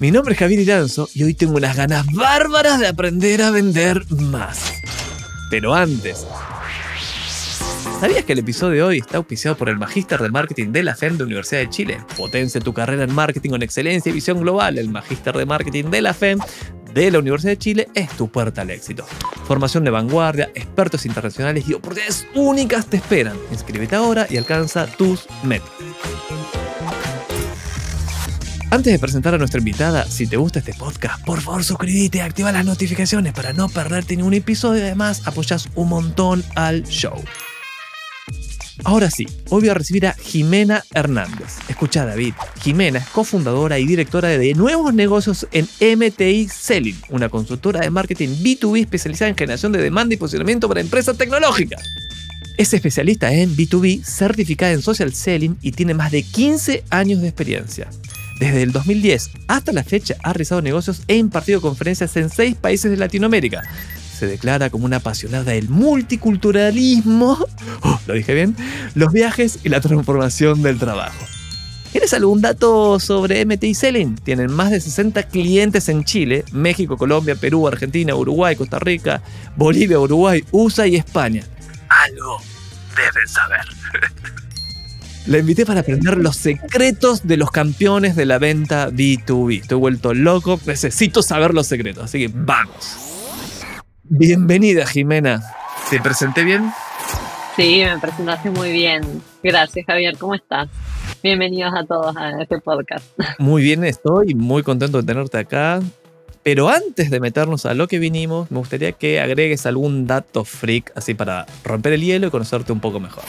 Mi nombre es Javier Iranzo y hoy tengo unas ganas bárbaras de aprender a vender más. Pero antes, ¿Sabías que el episodio de hoy está auspiciado por el Magíster de Marketing de la FEM de Universidad de Chile? Potencia tu carrera en marketing con excelencia y visión global. El Magíster de Marketing de la FEM de la Universidad de Chile es tu puerta al éxito. Formación de vanguardia, expertos internacionales y oportunidades únicas te esperan. Inscríbete ahora y alcanza tus metas. Antes de presentar a nuestra invitada, si te gusta este podcast, por favor suscríbete activa las notificaciones para no perderte ningún episodio y además apoyas un montón al show. Ahora sí, hoy voy a recibir a Jimena Hernández. Escucha David, Jimena es cofundadora y directora de nuevos negocios en MTI Selling, una consultora de marketing B2B especializada en generación de demanda y posicionamiento para empresas tecnológicas. Es especialista en B2B, certificada en social selling y tiene más de 15 años de experiencia. Desde el 2010 hasta la fecha ha realizado negocios e impartido conferencias en seis países de Latinoamérica. Se declara como una apasionada del multiculturalismo, oh, lo dije bien, los viajes y la transformación del trabajo. ¿Tienes algún dato sobre MTI Selling? Tienen más de 60 clientes en Chile, México, Colombia, Perú, Argentina, Uruguay, Costa Rica, Bolivia, Uruguay, USA y España. Algo deben saber. La invité para aprender los secretos de los campeones de la venta B2B. Estoy vuelto loco, necesito saber los secretos, así que vamos. Bienvenida, Jimena. ¿Te presenté bien? Sí, me presentaste muy bien. Gracias, Javier. ¿Cómo estás? Bienvenidos a todos a este podcast. Muy bien, estoy muy contento de tenerte acá. Pero antes de meternos a lo que vinimos, me gustaría que agregues algún dato freak así para romper el hielo y conocerte un poco mejor.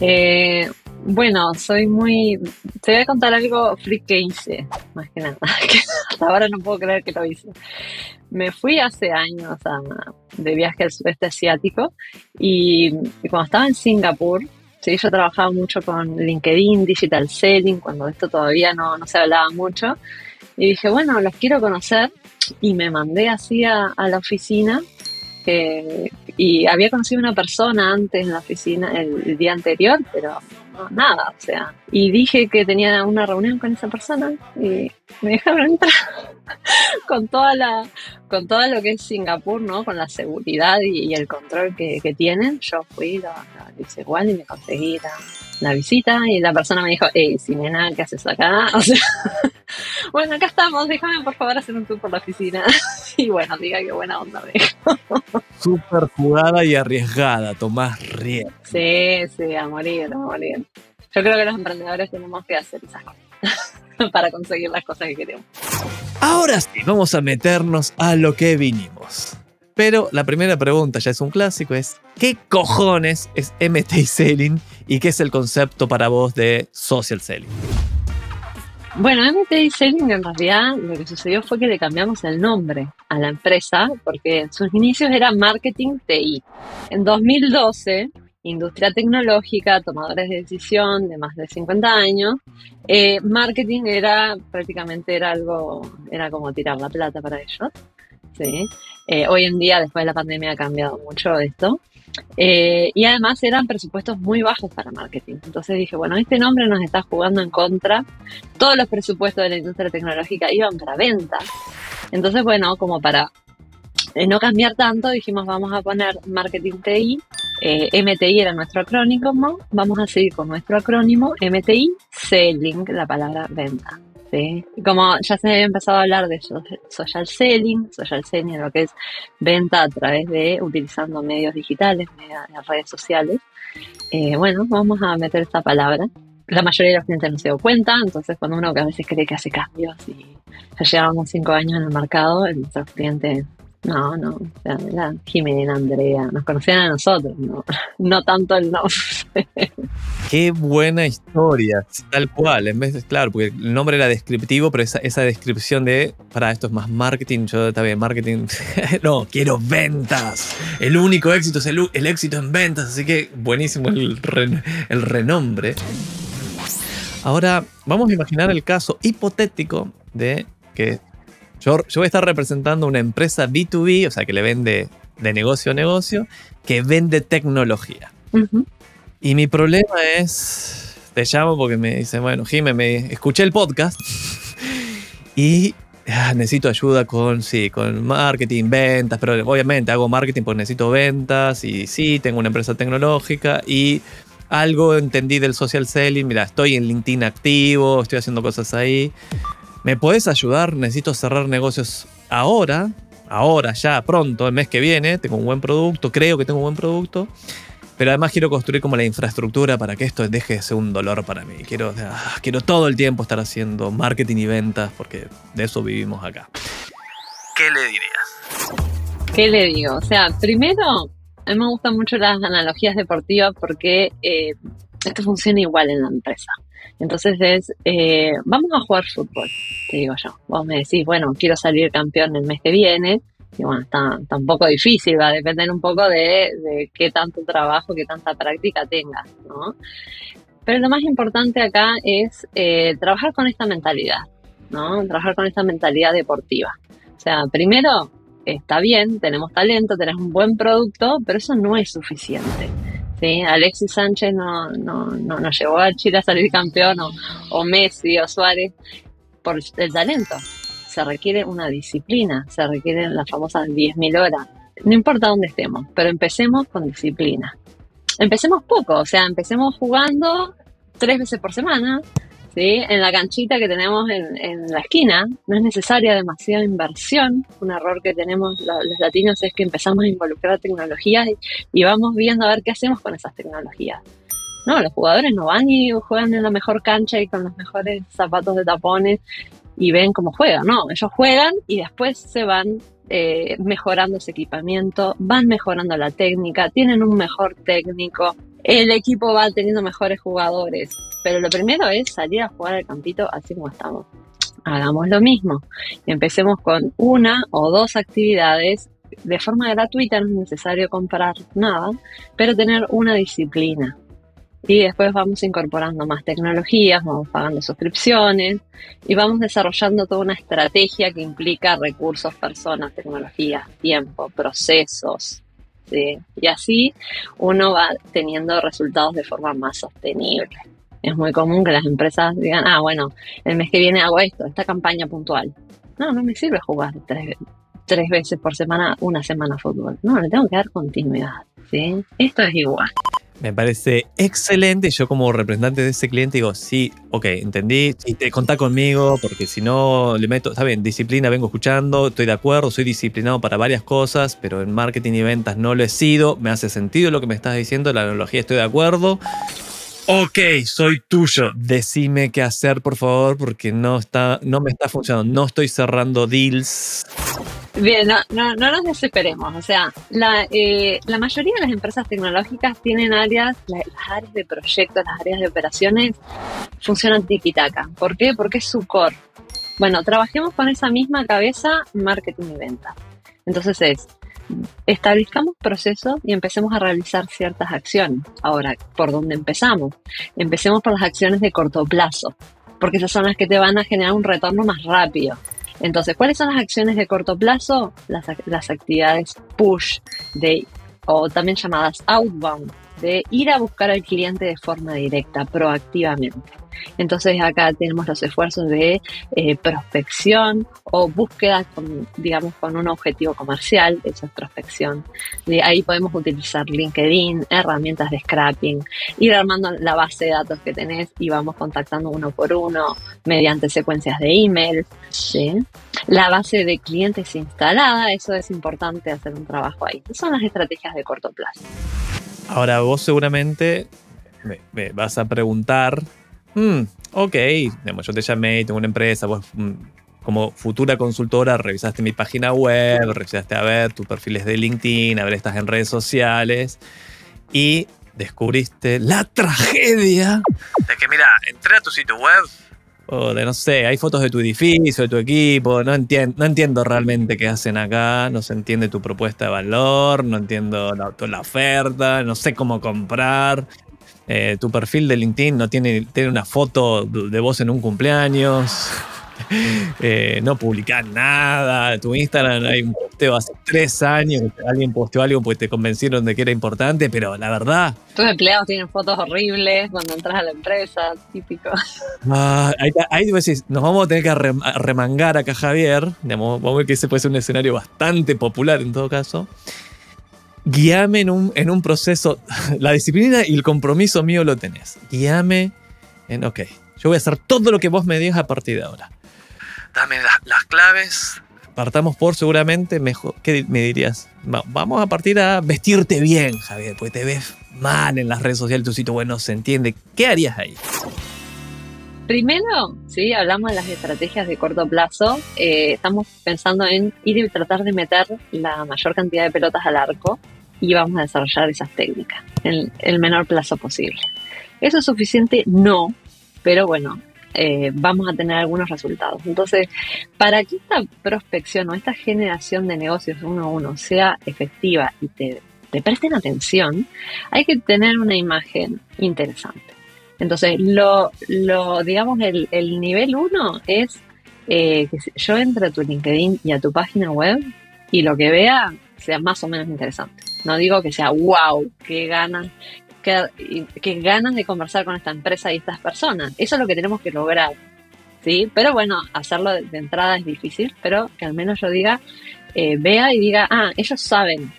Eh, bueno, soy muy... Te voy a contar algo freak que hice, más que nada. hasta ahora no puedo creer que lo hice. Me fui hace años de viaje al sudeste asiático y, cuando estaba en Singapur, sí, yo trabajaba mucho con LinkedIn, Digital Selling, cuando esto todavía no, no se hablaba mucho. Y dije, bueno, los quiero conocer y me mandé así a, a la oficina y había conocido una persona antes en la oficina el, día anterior, pero nada, o sea. Y dije que tenía una reunión con esa persona y me dejaron entrar con toda la, con todo lo que es Singapur, ¿no? Con la seguridad y, el control que, tienen. Yo fui, lo, hice igual y me conseguí la, visita y la persona me dijo, hey, nena, ¿qué haces acá? O sea, bueno, acá estamos, déjame por favor hacer un tour por la oficina. y bueno, diga qué buena onda me Súper jugada y arriesgada, tomás riesgo. Sí, sí, a morir, a morir. Yo creo que los emprendedores tenemos que hacer esas cosas para conseguir las cosas que queremos. Ahora sí, vamos a meternos a lo que vinimos. Pero la primera pregunta ya es un clásico, es ¿qué cojones es MT Selling y qué es el concepto para vos de social selling? Bueno, MTI Selling en realidad lo que sucedió fue que le cambiamos el nombre a la empresa porque en sus inicios era Marketing TI. En 2012, industria tecnológica, tomadores de decisión de más de 50 años, eh, marketing era prácticamente era algo, era como tirar la plata para ellos. ¿sí? Eh, hoy en día, después de la pandemia, ha cambiado mucho esto. Eh, y además eran presupuestos muy bajos para marketing. Entonces dije, bueno, este nombre nos está jugando en contra. Todos los presupuestos de la industria tecnológica iban para venta. Entonces, bueno, como para eh, no cambiar tanto, dijimos, vamos a poner marketing TI. Eh, MTI era nuestro acrónimo, vamos a seguir con nuestro acrónimo MTI, Selling, la palabra venta. Como ya se había empezado a hablar de social selling, social selling, lo que es venta a través de utilizando medios digitales, redes sociales. Eh, bueno, vamos a meter esta palabra. La mayoría de los clientes no se dio cuenta, entonces cuando uno a veces cree que hace cambios y ya llevamos cinco años en el mercado, nuestros clientes no, no, sea, la Jimena, Andrea, nos conocían a nosotros, no, no tanto el nombre. Qué buena historia, tal cual. En vez de, claro, porque el nombre era descriptivo, pero esa, esa descripción de, para esto es más marketing, yo también marketing, no, quiero ventas. El único éxito es el, éxito en ventas, así que buenísimo el, el renombre. Ahora, vamos a imaginar el caso hipotético de que yo, yo voy a estar representando una empresa B2B, o sea, que le vende de negocio a negocio, que vende tecnología. Y mi problema es, te llamo porque me dice, bueno, Jimé, me escuché el podcast y ah, necesito ayuda con, sí, con marketing, ventas, pero obviamente hago marketing porque necesito ventas y sí, tengo una empresa tecnológica y algo entendí del social selling, mira, estoy en LinkedIn activo, estoy haciendo cosas ahí. ¿Me puedes ayudar? Necesito cerrar negocios ahora, ahora, ya, pronto, el mes que viene. Tengo un buen producto, creo que tengo un buen producto. Pero además quiero construir como la infraestructura para que esto deje de ser un dolor para mí. Quiero, ah, quiero todo el tiempo estar haciendo marketing y ventas porque de eso vivimos acá. ¿Qué le dirías? ¿Qué le digo? O sea, primero, a mí me gustan mucho las analogías deportivas porque eh, esto funciona igual en la empresa. Entonces es, eh, vamos a jugar fútbol, te digo yo. Vos me decís, bueno, quiero salir campeón el mes que viene. Y bueno, está, está un poco difícil, va a depender un poco de, de qué tanto trabajo, qué tanta práctica tengas, ¿no? Pero lo más importante acá es eh, trabajar con esta mentalidad, ¿no? Trabajar con esta mentalidad deportiva. O sea, primero, está bien, tenemos talento, tenemos un buen producto, pero eso no es suficiente. ¿Sí? Alexis Sánchez no, no, no, no llevó a Chile a salir campeón, o, o Messi o Suárez, por el talento. Se requiere una disciplina, se requieren las famosas 10.000 horas. No importa dónde estemos, pero empecemos con disciplina. Empecemos poco, o sea, empecemos jugando tres veces por semana, ¿sí? En la canchita que tenemos en, la esquina, no es necesaria demasiada inversión. Un error que tenemos los, los latinos es que empezamos a involucrar tecnologías y, y, vamos viendo a ver qué hacemos con esas tecnologías. No, los jugadores no van y juegan en la mejor cancha y con los mejores zapatos de tapones y ven cómo juegan. No, ellos juegan y después se van eh, mejorando ese equipamiento, van mejorando la técnica, tienen un mejor técnico, el equipo va teniendo mejores jugadores. Pero lo primero es salir a jugar al campito así como estamos. Hagamos lo mismo. Empecemos con una o dos actividades de forma gratuita, no es necesario comprar nada, pero tener una disciplina. Y después vamos incorporando más tecnologías, vamos pagando suscripciones y vamos desarrollando toda una estrategia que implica recursos, personas, tecnologías, tiempo, procesos. Y así uno va teniendo resultados de forma más sostenible. Es muy común que las empresas digan, ah, bueno, el mes que viene hago esto, esta campaña puntual. No, no me sirve jugar tres, tres veces por semana, una semana fútbol. No, le tengo que dar continuidad. ¿Sí? Esto es igual. Me parece excelente. Yo como representante de ese cliente digo, sí, ok, entendí, sí, te contá conmigo, porque si no le meto, está bien, disciplina vengo escuchando, estoy de acuerdo, soy disciplinado para varias cosas, pero en marketing y ventas no lo he sido, me hace sentido lo que me estás diciendo, la analogía estoy de acuerdo. Ok, soy tuyo. Decime qué hacer, por favor, porque no, está, no me está funcionando. No estoy cerrando deals. Bien, no, no, no, nos desesperemos. O sea, la, eh, la, mayoría de las empresas tecnológicas tienen áreas, las áreas de proyectos, las áreas de operaciones funcionan tiki-taka. ¿Por qué? Porque es su core. Bueno, trabajemos con esa misma cabeza marketing y venta. Entonces es, establezcamos procesos y empecemos a realizar ciertas acciones. Ahora, ¿por dónde empezamos? Empecemos por las acciones de corto plazo, porque esas son las que te van a generar un retorno más rápido. Entonces, ¿cuáles son las acciones de corto plazo? Las, las actividades push de, o también llamadas outbound, de ir a buscar al cliente de forma directa, proactivamente. Entonces acá tenemos los esfuerzos de eh, prospección o búsqueda, digamos, con un objetivo comercial, esa es prospección. De ahí podemos utilizar LinkedIn, herramientas de scrapping, ir armando la base de datos que tenés y vamos contactando uno por uno mediante secuencias de email. ¿sí? La base de clientes instalada, eso es importante hacer un trabajo ahí. Son las estrategias de corto plazo. Ahora vos seguramente me, vas a preguntar mm, ok, digamos, yo te llamé, tengo una empresa, vos mm, como futura consultora revisaste mi página web, revisaste a ver tus perfiles de LinkedIn, a ver, estás en redes sociales y descubriste la tragedia de que, mira, entré a tu sitio web o de no sé, hay fotos de tu edificio, de tu equipo, no, entiendo, no entiendo realmente qué hacen acá, no se entiende tu propuesta de valor, no entiendo la, la oferta, no sé cómo comprar. Eh, tu perfil de LinkedIn no tiene, tiene una foto de vos en un cumpleaños. Eh, no publicás nada. Tu Instagram hay un posteo hace tres años alguien posteó algo porque te convencieron de que era importante, pero la verdad. Tus empleados tienen fotos horribles cuando entras a la empresa, típico. Ah, ahí, decís, nos vamos a tener que remangar acá, Javier. vamos a ver que ese puede ser un escenario bastante popular en todo caso. Guíame en un, en un proceso. La disciplina y el compromiso mío lo tenés. Guíame en, ok, yo voy a hacer todo lo que vos me digas a partir de ahora dame las, claves. Partamos por seguramente mejor. ¿Qué me dirías? vamos a partir a vestirte bien, Javier, porque te ves mal en las redes sociales, tu sitio web no se entiende. ¿Qué harías ahí? Primero, sí, hablamos de las estrategias de corto plazo. Eh, estamos pensando en ir y tratar de meter la mayor cantidad de pelotas al arco y vamos a desarrollar esas técnicas en el menor plazo posible. ¿Eso es suficiente? No, pero bueno, eh, vamos a tener algunos resultados. Entonces, para que esta prospección o esta generación de negocios uno a uno sea efectiva y te, presten atención, hay que tener una imagen interesante. Entonces, lo, digamos, el, nivel uno es eh, que yo entre a tu LinkedIn y a tu página web y lo que vea sea más o menos interesante. No digo que sea wow, qué ganas, que, ganan de conversar con esta empresa y estas personas. Eso es lo que tenemos que lograr. ¿sí? Pero bueno, hacerlo de, entrada es difícil, pero que al menos yo diga, eh, vea y diga, ah, ellos saben,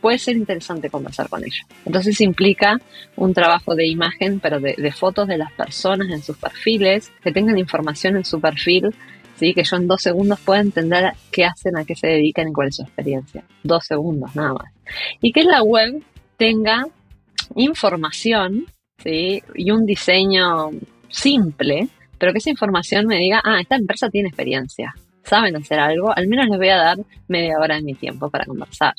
puede ser interesante conversar con ellos. Entonces implica un trabajo de imagen, pero de, de, fotos de las personas en sus perfiles, que tengan información en su perfil, ¿sí? que yo en dos segundos pueda entender qué hacen, a qué se dedican y cuál es su experiencia. Dos segundos, nada más. Y que la web tenga información ¿sí? y un diseño simple, pero que esa información me diga, ah, esta empresa tiene experiencia, saben hacer algo, al menos les voy a dar media hora de mi tiempo para conversar.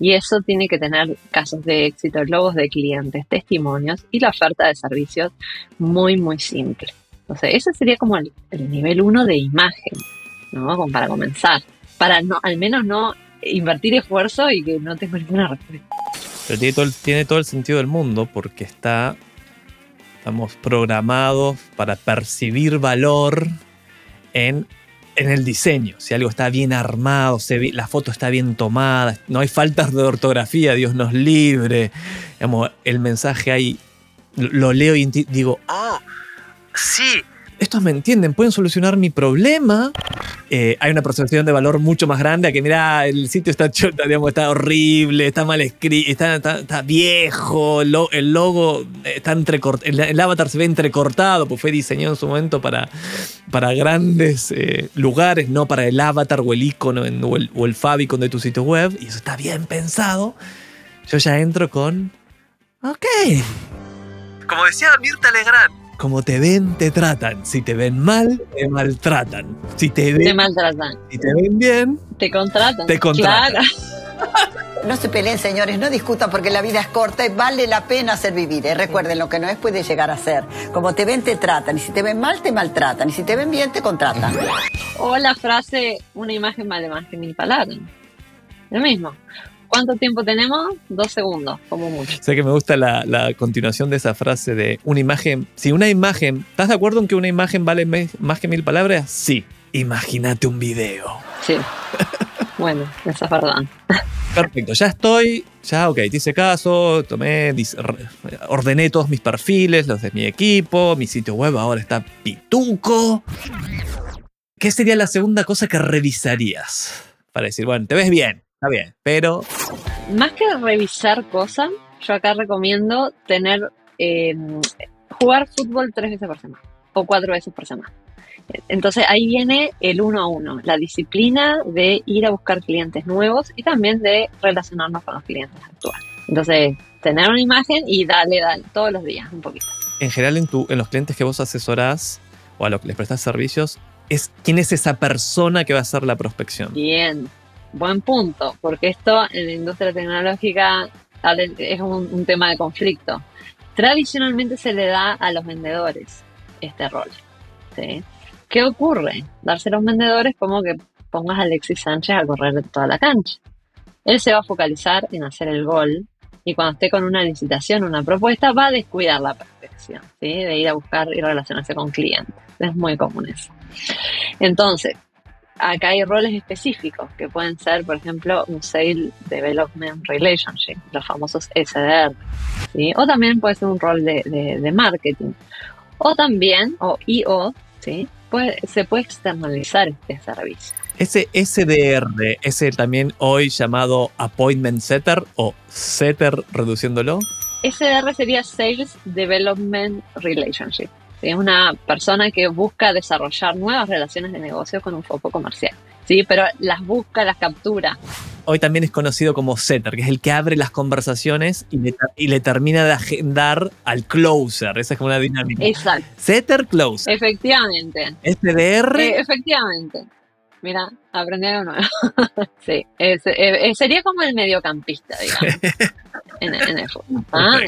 Y eso tiene que tener casos de éxito, logos de clientes, testimonios y la oferta de servicios muy, muy simple. Entonces, ese sería como el, nivel uno de imagen, ¿no? Para comenzar. Para no, al menos no invertir esfuerzo y que no tengo ninguna respuesta. Pero tiene todo, el, tiene todo el sentido del mundo porque está, estamos programados para percibir valor en, en el diseño. Si algo está bien armado, la foto está bien tomada, no hay faltas de ortografía, Dios nos libre. el mensaje ahí lo leo y digo, ah, sí, estos me entienden, pueden solucionar mi problema. Eh, hay una percepción de valor mucho más grande a que, mira, el sitio está, digamos, está horrible, está mal escrito, está, viejo, el logo está entrecortado, el, avatar se ve entrecortado, pues fue diseñado en su momento para, para grandes eh, lugares, no para el avatar o el icono o, el, o favicon de tu sitio web, y eso está bien pensado. Yo ya entro con. Ok. Como decía Mirta Legrand, como te ven, te tratan. Si te ven mal, te maltratan. Si te ven, te maltratan. Si te ven bien, te contratan. Te contratan. No se peleen, señores, no discutan porque la vida es corta y vale la pena ser vivir. ¿eh? Recuerden, lo que no es puede llegar a ser. Como te ven, te tratan. Y si te ven mal, te maltratan. Y si te ven bien, te contratan. O la frase, una imagen vale más que mil palabras. Lo mismo. ¿Cuánto tiempo tenemos? Dos segundos, como mucho. Sé que me gusta la, continuación de esa frase de una imagen. Si una imagen. ¿Estás de acuerdo en que una imagen vale más que mil palabras? Sí. Imagínate un video. Sí. bueno, esa es verdad. Perfecto, ya estoy, ya, ok, te hice caso, tomé, ordené todos mis perfiles, los de mi equipo, mi sitio web ahora está pituco. ¿Qué sería la segunda cosa que revisarías? Para decir, bueno, te ves bien, Está bien, pero... Más que revisar cosas, yo acá recomiendo tener... Eh, jugar fútbol tres veces por semana o cuatro veces por semana. Entonces ahí viene el uno a uno, la disciplina de ir a buscar clientes nuevos y también de relacionarnos con los clientes actuales. Entonces, tener una imagen y dale, dale, todos los días, un poquito. En general, en, tu, en los clientes que vos asesorás o a los que les prestas servicios, es quién es esa persona que va a hacer la prospección. Bien, buen punto, porque esto en la industria tecnológica es un, tema de conflicto. Tradicionalmente se le da a los vendedores este rol. ¿sí? ¿Qué ocurre? Darse a los vendedores como que pongas a Alexis Sánchez a correr de toda la cancha. Él se va a focalizar en hacer el gol y cuando esté con una licitación, una propuesta, va a descuidar la perfección, ¿sí? de ir a buscar y relacionarse con clientes. Es muy común eso. Entonces, acá hay roles específicos que pueden ser, por ejemplo, un Sale Development Relationship, los famosos SDR, ¿sí? o también puede ser un rol de, de, marketing, o también, o IO, ¿sí? Puede, se puede externalizar este servicio. Ese SDR es el también hoy llamado Appointment Setter o Setter reduciéndolo. SDR sería Sales Development Relationship. Es una persona que busca desarrollar nuevas relaciones de negocio con un foco comercial. Sí, pero las busca, las captura. Hoy también es conocido como setter, que es el que abre las conversaciones y le, y le termina de agendar al closer. Esa es como una dinámica. Exacto. Setter, closer. Efectivamente. SDR. Eh, efectivamente. Mira, aprendí algo nuevo. sí, sería como el mediocampista, digamos, en, el fútbol. ¿ah?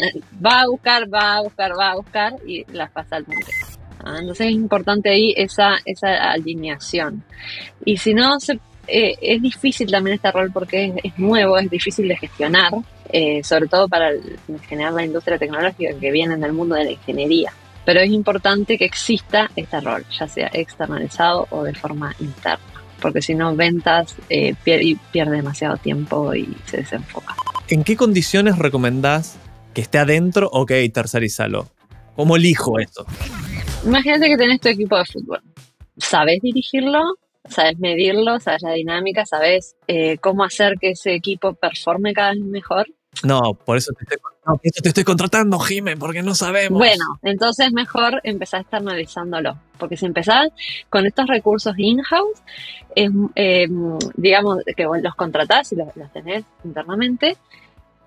Va a buscar, va a buscar, va a buscar y las pasa al mundo. ¿ah? Entonces es importante ahí esa, esa alineación. Y si no, se, eh, es difícil también este rol porque es, nuevo, es difícil de gestionar, eh, sobre todo para generar la industria tecnológica que viene del mundo de la ingeniería. Pero es importante que exista este rol, ya sea externalizado o de forma interna porque si no ventas eh, y pierde demasiado tiempo y se desenfoca. ¿En qué condiciones recomendás que esté adentro? Ok, tercerizalo. ¿Cómo elijo esto? Imagínate que tenés tu equipo de fútbol. ¿Sabes dirigirlo? ¿Sabes medirlo? ¿Sabes la dinámica? ¿Sabes eh, cómo hacer que ese equipo performe cada vez mejor? No, por eso te estoy, contratando, Jiménez, porque no sabemos. Bueno, entonces mejor empezar externalizándolo. Porque si empezás con estos recursos in-house, eh, digamos que los contratás y los, tenés internamente,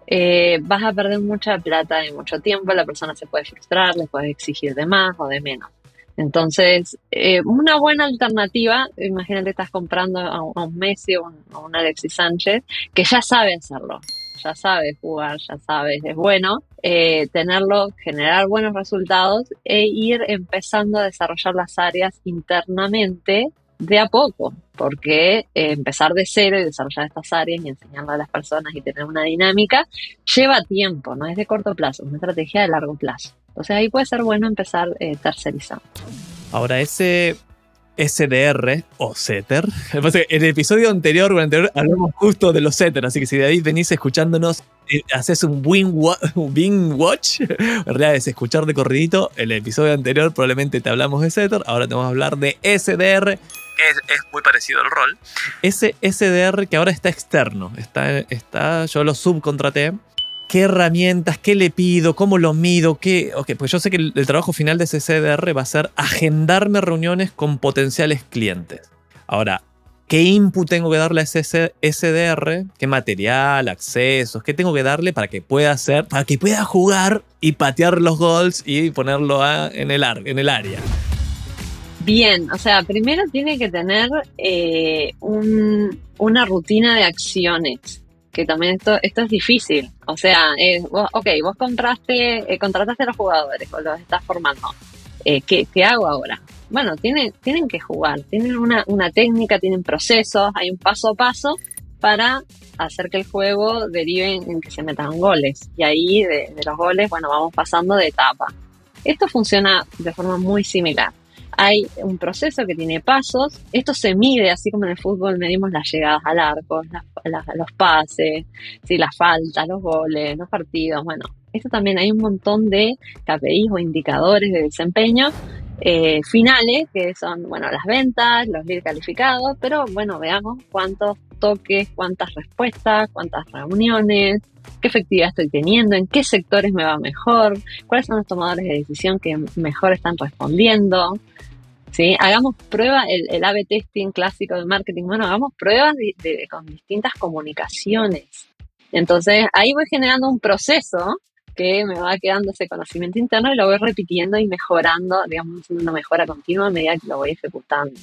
eh, vas a perder mucha plata y mucho tiempo, la persona se puede frustrar, le puedes exigir de más o de menos. Entonces, eh, una buena alternativa, imagínate estás comprando a, un Messi o a un Alexis Sánchez, que ya sabe hacerlo ya sabes jugar, ya sabes, es bueno eh, tenerlo, generar buenos resultados e ir empezando a desarrollar las áreas internamente de a poco, porque eh, empezar de cero y desarrollar estas áreas y enseñarle a las personas y tener una dinámica lleva tiempo, no es de corto plazo, es una estrategia de largo plazo. Entonces ahí puede ser bueno empezar eh, tercerizando. Ahora, ese SDR o Setter. En el episodio anterior, anterior hablamos justo de los Setter, así que si de ahí venís escuchándonos, eh, haces un win, watch, en realidad es escuchar de corridito, el episodio anterior probablemente te hablamos de Setter, ahora te vamos a hablar de SDR, es, es, muy parecido al rol. Ese SDR que ahora está externo, está, está, yo lo subcontraté qué herramientas, qué le pido, cómo lo mido, qué. Ok, pues yo sé que el, trabajo final de ese CDR va a ser agendarme reuniones con potenciales clientes. Ahora, ¿qué input tengo que darle a ese SDR? ¿Qué material, accesos? ¿Qué tengo que darle para que pueda hacer, para que pueda jugar y patear los goals y ponerlo en, el área? Bien, o sea, primero tiene que tener eh, una rutina de acciones que también esto, esto es difícil. O sea, eh, vos, ok, vos compraste, eh, contrataste a los jugadores o los estás formando. Eh, ¿qué, ¿qué, hago ahora? Bueno, tienen, tienen que jugar, tienen una, una técnica, tienen procesos, hay un paso a paso para hacer que el juego derive en, que se metan goles. Y ahí de, de los goles, bueno, vamos pasando de etapa. Esto funciona de forma muy similar hay un proceso que tiene pasos. Esto se mide, así como en el fútbol medimos las llegadas al arco, los pases, las faltas, los goles, los partidos. Bueno, esto también hay un montón de KPIs o indicadores de desempeño eh, finales, que son, bueno, las ventas, los leads calificados, pero bueno, veamos cuántos toques, cuántas respuestas, cuántas reuniones, qué efectividad estoy teniendo, en qué sectores me va mejor, cuáles son los tomadores de decisión que mejor están respondiendo. ¿sí? Hagamos pruebas, el, el A-B testing clásico de marketing, bueno, hagamos pruebas con distintas comunicaciones. Entonces ahí voy generando un proceso que me va quedando ese conocimiento interno y lo voy repitiendo y mejorando, digamos, una mejora continua a medida que lo voy ejecutando.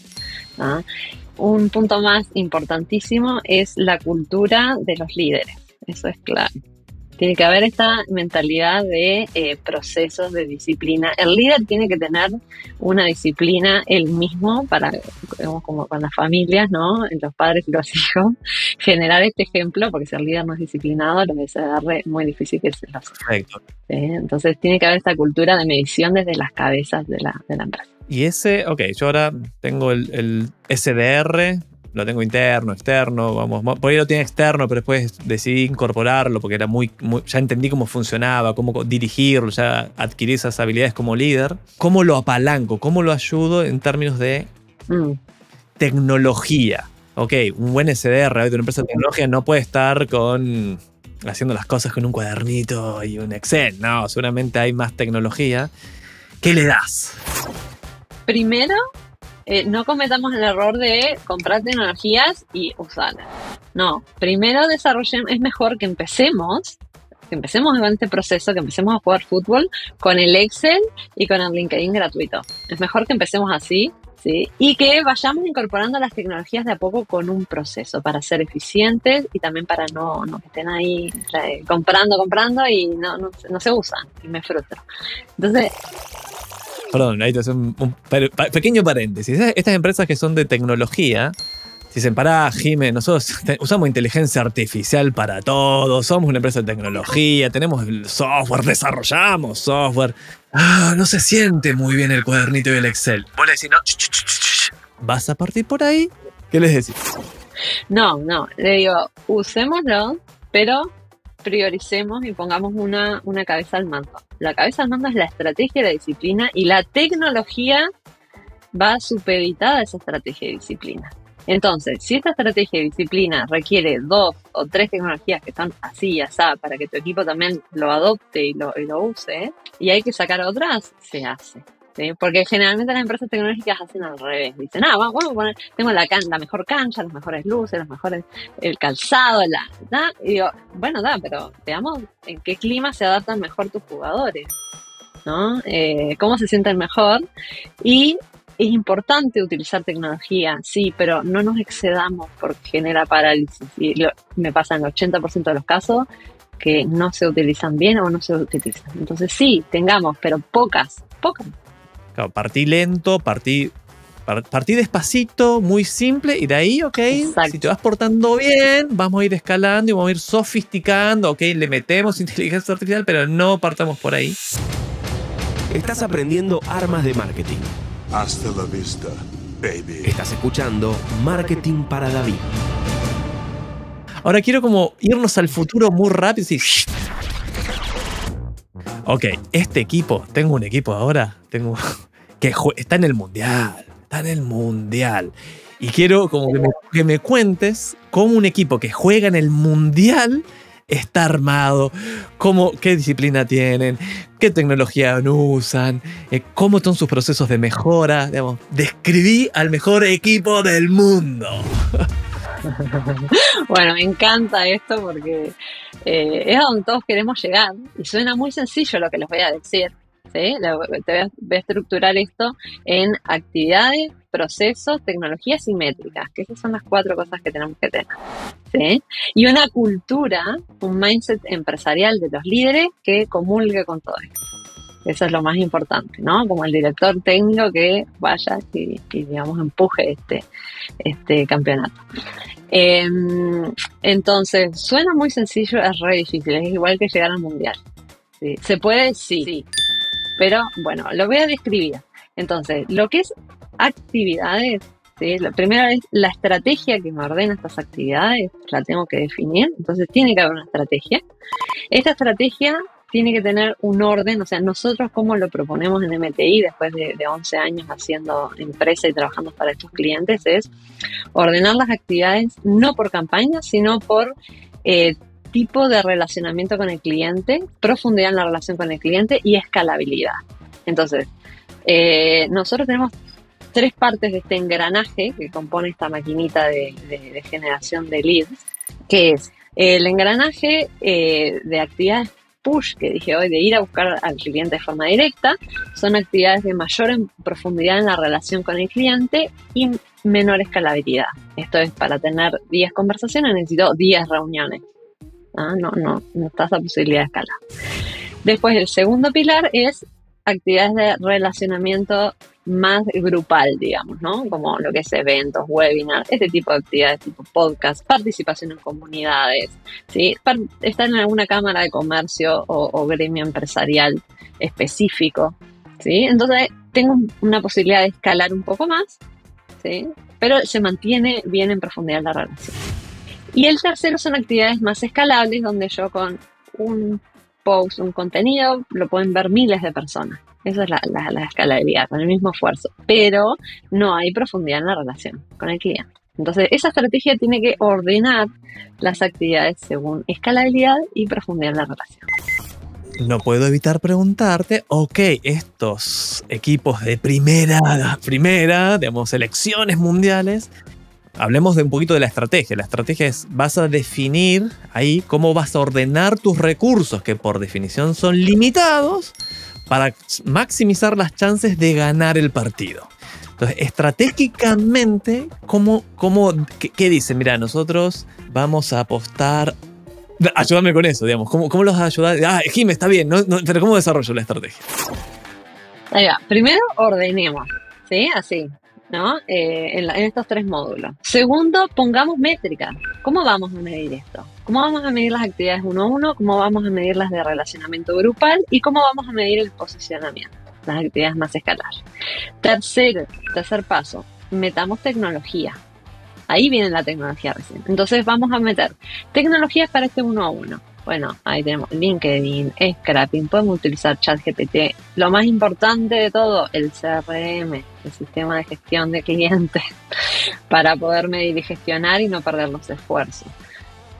Un punto más importantísimo es la cultura de los líderes. Eso es clave. Tiene que haber esta mentalidad de eh, procesos de disciplina. El líder tiene que tener una disciplina él mismo para, como con las familias, ¿no? Los padres y los hijos, generar este ejemplo, porque si el líder no es disciplinado, lo que darle muy difícil que se lo Perfecto. Entonces tiene que haber esta cultura de medición desde las cabezas de la, de la empresa. Y ese, ok, yo ahora tengo el, el SDR, lo tengo interno, externo, vamos, por ahí lo tiene externo, pero después decidí incorporarlo porque era muy, ya entendí cómo funcionaba, cómo dirigirlo, ya adquirí esas habilidades como líder. ¿Cómo lo apalanco? ¿Cómo lo ayudo en términos de mm. tecnología? Ok, un buen SDR de una empresa de tecnología no puede estar con haciendo las cosas con un cuadernito y un Excel, no, seguramente hay más tecnología. ¿Qué le das? Primero, eh, no cometamos el error de comprar tecnologías y usarlas. No, primero desarrollemos, es mejor que empecemos, que empecemos en este proceso, que empecemos a jugar fútbol con el Excel y con el LinkedIn gratuito. Es mejor que empecemos así, ¿sí? Y que vayamos incorporando las tecnologías de a poco con un proceso para ser eficientes y también para no, no que estén ahí comprando, comprando y no, no, no se usan y me frustro. Entonces, Perdón, ahí te hace un, pequeño paréntesis. Estas empresas que son de tecnología, dicen, pará, Jime, nosotros usamos inteligencia artificial para todo, somos una empresa de tecnología, tenemos software, desarrollamos software. Ah, no se siente muy bien el cuadernito y el Excel. Vos le decís, no, ¿vas a partir por ahí? ¿Qué les decís? No, no, le digo, usémoslo, pero prioricemos y pongamos una, una cabeza al mando. La cabeza al mando es la estrategia, la disciplina y la tecnología va supeditada a esa estrategia y disciplina. Entonces, si esta estrategia y disciplina requiere dos o tres tecnologías que están así y así para que tu equipo también lo adopte y lo, y lo use, y hay que sacar otras, se hace. Porque generalmente las empresas tecnológicas hacen al revés. Dicen, ah, vamos, a poner, tengo la, la mejor cancha, las mejores luces, los mejores, el calzado, la, Y digo, bueno, da, pero veamos en qué clima se adaptan mejor tus jugadores, ¿no? Eh, cómo se sienten mejor. Y es importante utilizar tecnología, sí, pero no nos excedamos porque genera parálisis. Y me pasa en el 80% de los casos que no se utilizan bien o no se utilizan. Entonces sí, tengamos, pero pocas, pocas Claro, partí lento, partí, partí despacito, muy simple, y de ahí, ok, si te vas portando bien, vamos a ir escalando y vamos a ir sofisticando, ok, le metemos inteligencia artificial, pero no partamos por ahí. Estás aprendiendo armas de marketing. Hasta la vista, baby. Estás escuchando Marketing para David. Ahora quiero como irnos al futuro muy rápido. y ok, este equipo, tengo un equipo ahora, tengo que está en el mundial, está en el mundial. Y quiero como que me, cuentes cómo un equipo que juega en el mundial está armado, cómo, qué disciplina tienen, qué tecnología usan, eh, cómo son sus procesos de mejora. Describí al mejor equipo del mundo. bueno, me encanta esto porque eh, es a donde todos queremos llegar y suena muy sencillo lo que les voy a decir. ¿sí? Te voy a, estructurar esto en actividades, procesos, tecnologías y métricas, que esas son las cuatro cosas que tenemos que tener. ¿sí? Y una cultura, un mindset empresarial de los líderes que comulgue con todo esto. Eso es lo más importante, ¿no? Como el director técnico que vaya y, digamos, empuje este, este campeonato. Em, entonces, suena muy sencillo, es re difícil, es igual que llegar al mundial. ¿Se puede? Sí. Pero bueno, lo voy a describir. Entonces, lo que es actividades, la primera vez la estrategia que me ordena estas actividades la tengo que definir, entonces tiene que haber una estrategia. Esta estrategia tiene que tener un orden, o sea, nosotros como lo proponemos en MTI después de, 11 años haciendo empresa y trabajando para estos clientes es ordenar las actividades no por campaña, sino por eh, tipo de relacionamiento con el cliente, profundidad en la relación con el cliente y escalabilidad. Entonces, eh, nosotros tenemos tres partes de este engranaje que compone esta maquinita de, generación de leads, que es el engranaje eh, de actividades push que dije hoy de ir a buscar al cliente de forma directa son actividades de mayor profundidad en la relación con el cliente y menor escalabilidad. Esto es para tener 10 conversaciones necesito 10 reuniones. ¿ah? No, no, no está esa posibilidad de escalar. Después el segundo pilar es actividades de relacionamiento más grupal, digamos, ¿no? Como lo que es eventos, webinars, este tipo de actividades tipo podcast, participación en comunidades, ¿sí? estar en alguna cámara de comercio o, gremio empresarial específico, ¿sí? Entonces tengo una posibilidad de escalar un poco más, ¿sí? Pero se mantiene bien en profundidad la relación. Y el tercero son actividades más escalables, donde yo con un post, un contenido, lo pueden ver miles de personas. Esa es la, la, escalabilidad, con el mismo esfuerzo. Pero no hay profundidad en la relación con el cliente. Entonces, esa estrategia tiene que ordenar las actividades según escalabilidad y profundidad en la relación. No puedo evitar preguntarte, ok, estos equipos de primera, primera, digamos, selecciones mundiales, hablemos de un poquito de la estrategia. La estrategia es, vas a definir ahí cómo vas a ordenar tus recursos, que por definición son limitados, para maximizar las chances de ganar el partido. Entonces, estratégicamente, ¿cómo, cómo, qué, dice? Mira, nosotros vamos a apostar... Ayúdame con eso, digamos. ¿Cómo, cómo los vas a ayudar? Ah, Jim, está bien, ¿cómo desarrollo la estrategia? Primero, ordenemos. ¿Sí? Así. Eh, en, estos tres módulos. Segundo, pongamos métricas. ¿Cómo vamos a medir esto? ¿Cómo vamos a medir las actividades uno a uno? ¿Cómo vamos a medir las de relacionamiento grupal? ¿Y cómo vamos a medir el posicionamiento? Las actividades más escalares. Tercer, tercer paso, metamos tecnología. Ahí viene la tecnología recién. Entonces vamos a meter tecnologías para este uno a uno bueno, ahí tenemos LinkedIn, Scrapping, podemos utilizar ChatGPT. Lo más importante de todo, el CRM, el sistema de gestión de clientes, para poder medir y gestionar y no perder los esfuerzos.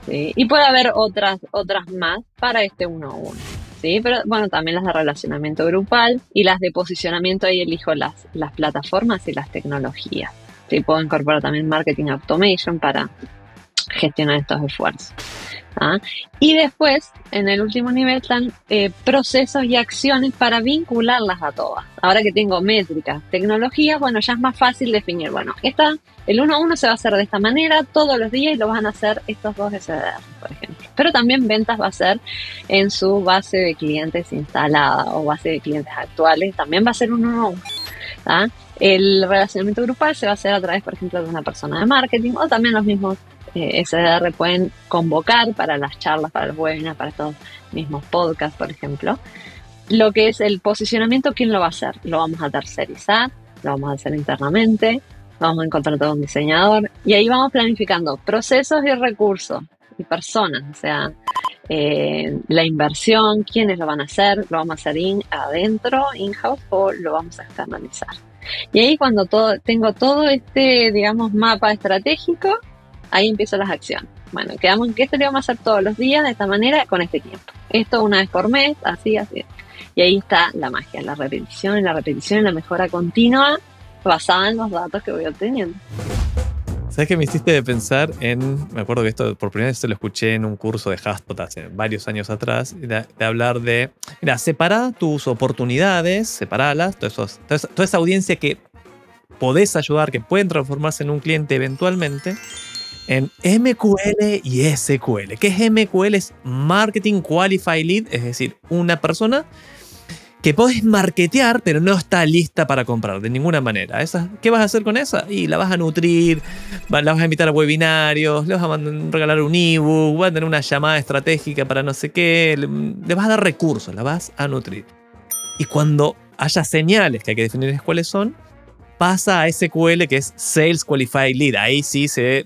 Y puede haber otras, otras más para este uno a uno. ¿sí? Pero bueno, también las de relacionamiento grupal y las de posicionamiento, ahí elijo las, las plataformas y las tecnologías. ¿sí? Puedo incorporar también marketing automation para gestionar estos esfuerzos. ¿Ah? Y después, en el último nivel, están eh, procesos y acciones para vincularlas a todas. Ahora que tengo métricas, tecnologías, bueno, ya es más fácil definir, bueno, esta, el 1 a 1 se va a hacer de esta manera todos los días y lo van a hacer estos dos SDR, por ejemplo. Pero también ventas va a ser en su base de clientes instalada o base de clientes actuales, también va a ser 1 a 1. ¿ah? El relacionamiento grupal se va a hacer a través, por ejemplo, de una persona de marketing o también los mismos SDR pueden convocar para las charlas, para los webinars, para estos mismos podcasts, por ejemplo. Lo que es el posicionamiento, ¿quién lo va a hacer? Lo vamos a tercerizar, lo vamos a hacer internamente, vamos a encontrar todo un diseñador y ahí vamos planificando procesos y recursos y personas, o sea, eh, la inversión, quiénes lo van a hacer, lo vamos a hacer in, adentro, in-house o lo vamos a externalizar. Y ahí cuando todo, tengo todo este, digamos, mapa estratégico, ahí empiezan las acciones. Bueno, quedamos en que esto lo vamos a hacer todos los días de esta manera con este tiempo. Esto una vez por mes, así, así. Y ahí está la magia, la repetición, la repetición, la mejora continua basada en los datos que voy obteniendo. ¿Sabes qué me hiciste pensar en, me acuerdo que esto por primera vez se lo escuché en un curso de Haspot hace varios años atrás, de, hablar de, mira, separa tus oportunidades, separalas, toda, toda esa audiencia que podés ayudar, que pueden transformarse en un cliente eventualmente, en MQL y SQL. ¿Qué es MQL? Es Marketing Qualified Lead, es decir, una persona que puedes marketear, pero no está lista para comprar de ninguna manera. Esa, ¿Qué vas a hacer con esa? Y la vas a nutrir, la vas a invitar a webinarios, le vas a regalar un ebook, vas a tener una llamada estratégica para no sé qué, le, vas a dar recursos, la vas a nutrir. Y cuando haya señales que hay que definir cuáles son, pasa a SQL que es Sales Qualified Lead. Ahí sí se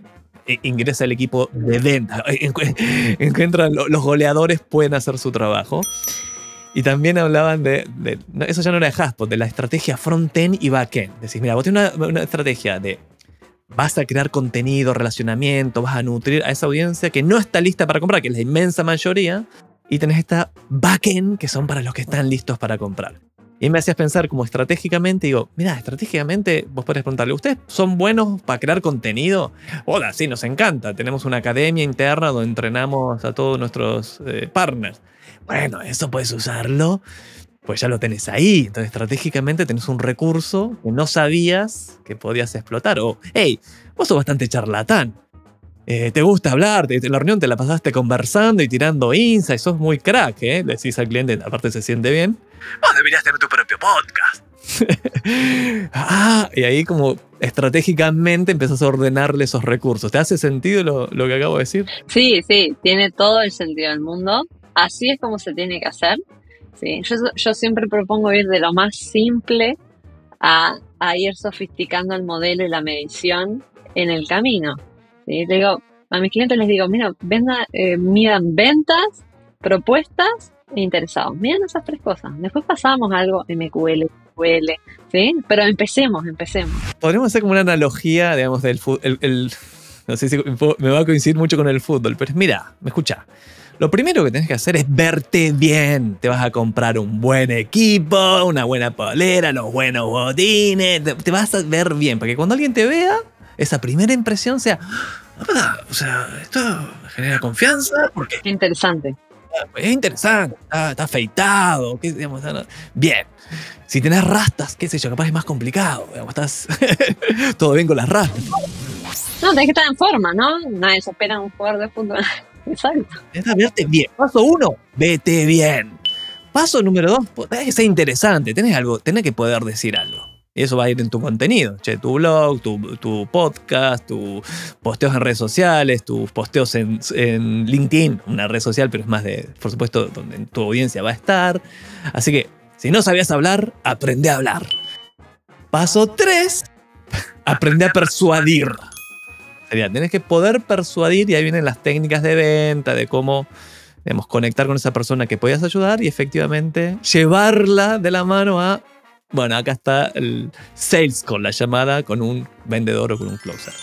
ingresa el equipo de venta. Encuentran los goleadores pueden hacer su trabajo. Y también hablaban de, eso ya no era de Haspot, de la estrategia front-end y back-end. Decís, mira, vos tienes una, una, estrategia de vas a crear contenido, relacionamiento, vas a nutrir a esa audiencia que no está lista para comprar, que es la inmensa mayoría, y tenés esta back-end que son para los que están listos para comprar. Y me hacías pensar como estratégicamente, digo, mira, estratégicamente vos podés preguntarle, ¿ustedes son buenos para crear contenido? Hola, sí, nos encanta. Tenemos una academia interna donde entrenamos a todos nuestros eh, partners. Bueno, eso puedes usarlo, pues ya lo tenés ahí. Entonces, estratégicamente tenés un recurso que no sabías que podías explotar. O, hey, vos sos bastante charlatán. Eh, te gusta hablar, te- la reunión te la pasaste conversando y tirando insights, y sos muy crack, ¿eh? Decís al cliente, aparte se siente bien. Vos deberías tener tu propio podcast. ah, y ahí como estratégicamente empezás a ordenarle esos recursos. ¿Te hace sentido lo, lo que acabo de decir? Sí, sí, tiene todo el sentido del mundo. Así es como se tiene que hacer. Sí, yo, yo siempre propongo ir de lo más simple a, a ir sofisticando el modelo y la medición en el camino. ¿Sí? Le digo, a mis clientes les digo, mira, venda, eh, midan ventas, propuestas e interesados. Miren esas tres cosas. Después pasamos a algo MQL, SQL, ¿sí? Pero empecemos, empecemos. Podríamos hacer como una analogía, digamos, del fútbol. no sé si me va a coincidir mucho con el fútbol, pero mira, me escucha. Lo primero que tenés que hacer es verte bien. Te vas a comprar un buen equipo, una buena polera, los buenos botines. Te, vas a ver bien, para que cuando alguien te vea, esa primera impresión sea, "Ah, o sea, esto genera confianza porque Interesante. es interesante, está, está afeitado, qué, digamos, está- bien. Si tenés rastas, qué sé yo, capaz es más complicado, digamos, estás todo bien con las rastas. No, tenés que estar en forma, ¿no? Nadie se espera un jugador de fútbol. Exacto. Necesitas verte bien. Paso uno, vete bien. Paso número dos, tenés que ser interesante, tenés algo, tenés que poder decir algo. Y eso va a ir en tu contenido, che, tu blog, tu, podcast, tus posteos en redes sociales, tus posteos en LinkedIn, una red social, pero es más de, por supuesto, donde tu audiencia va a estar. Así que, si no sabías hablar, aprende a hablar. Paso tres, aprende a persuadir. Tenés que poder persuadir y ahí vienen las técnicas de venta, de cómo digamos, conectar con esa persona que podías ayudar y efectivamente llevarla de la mano a, bueno, acá está el sales call, la llamada con un vendedor o con un closer.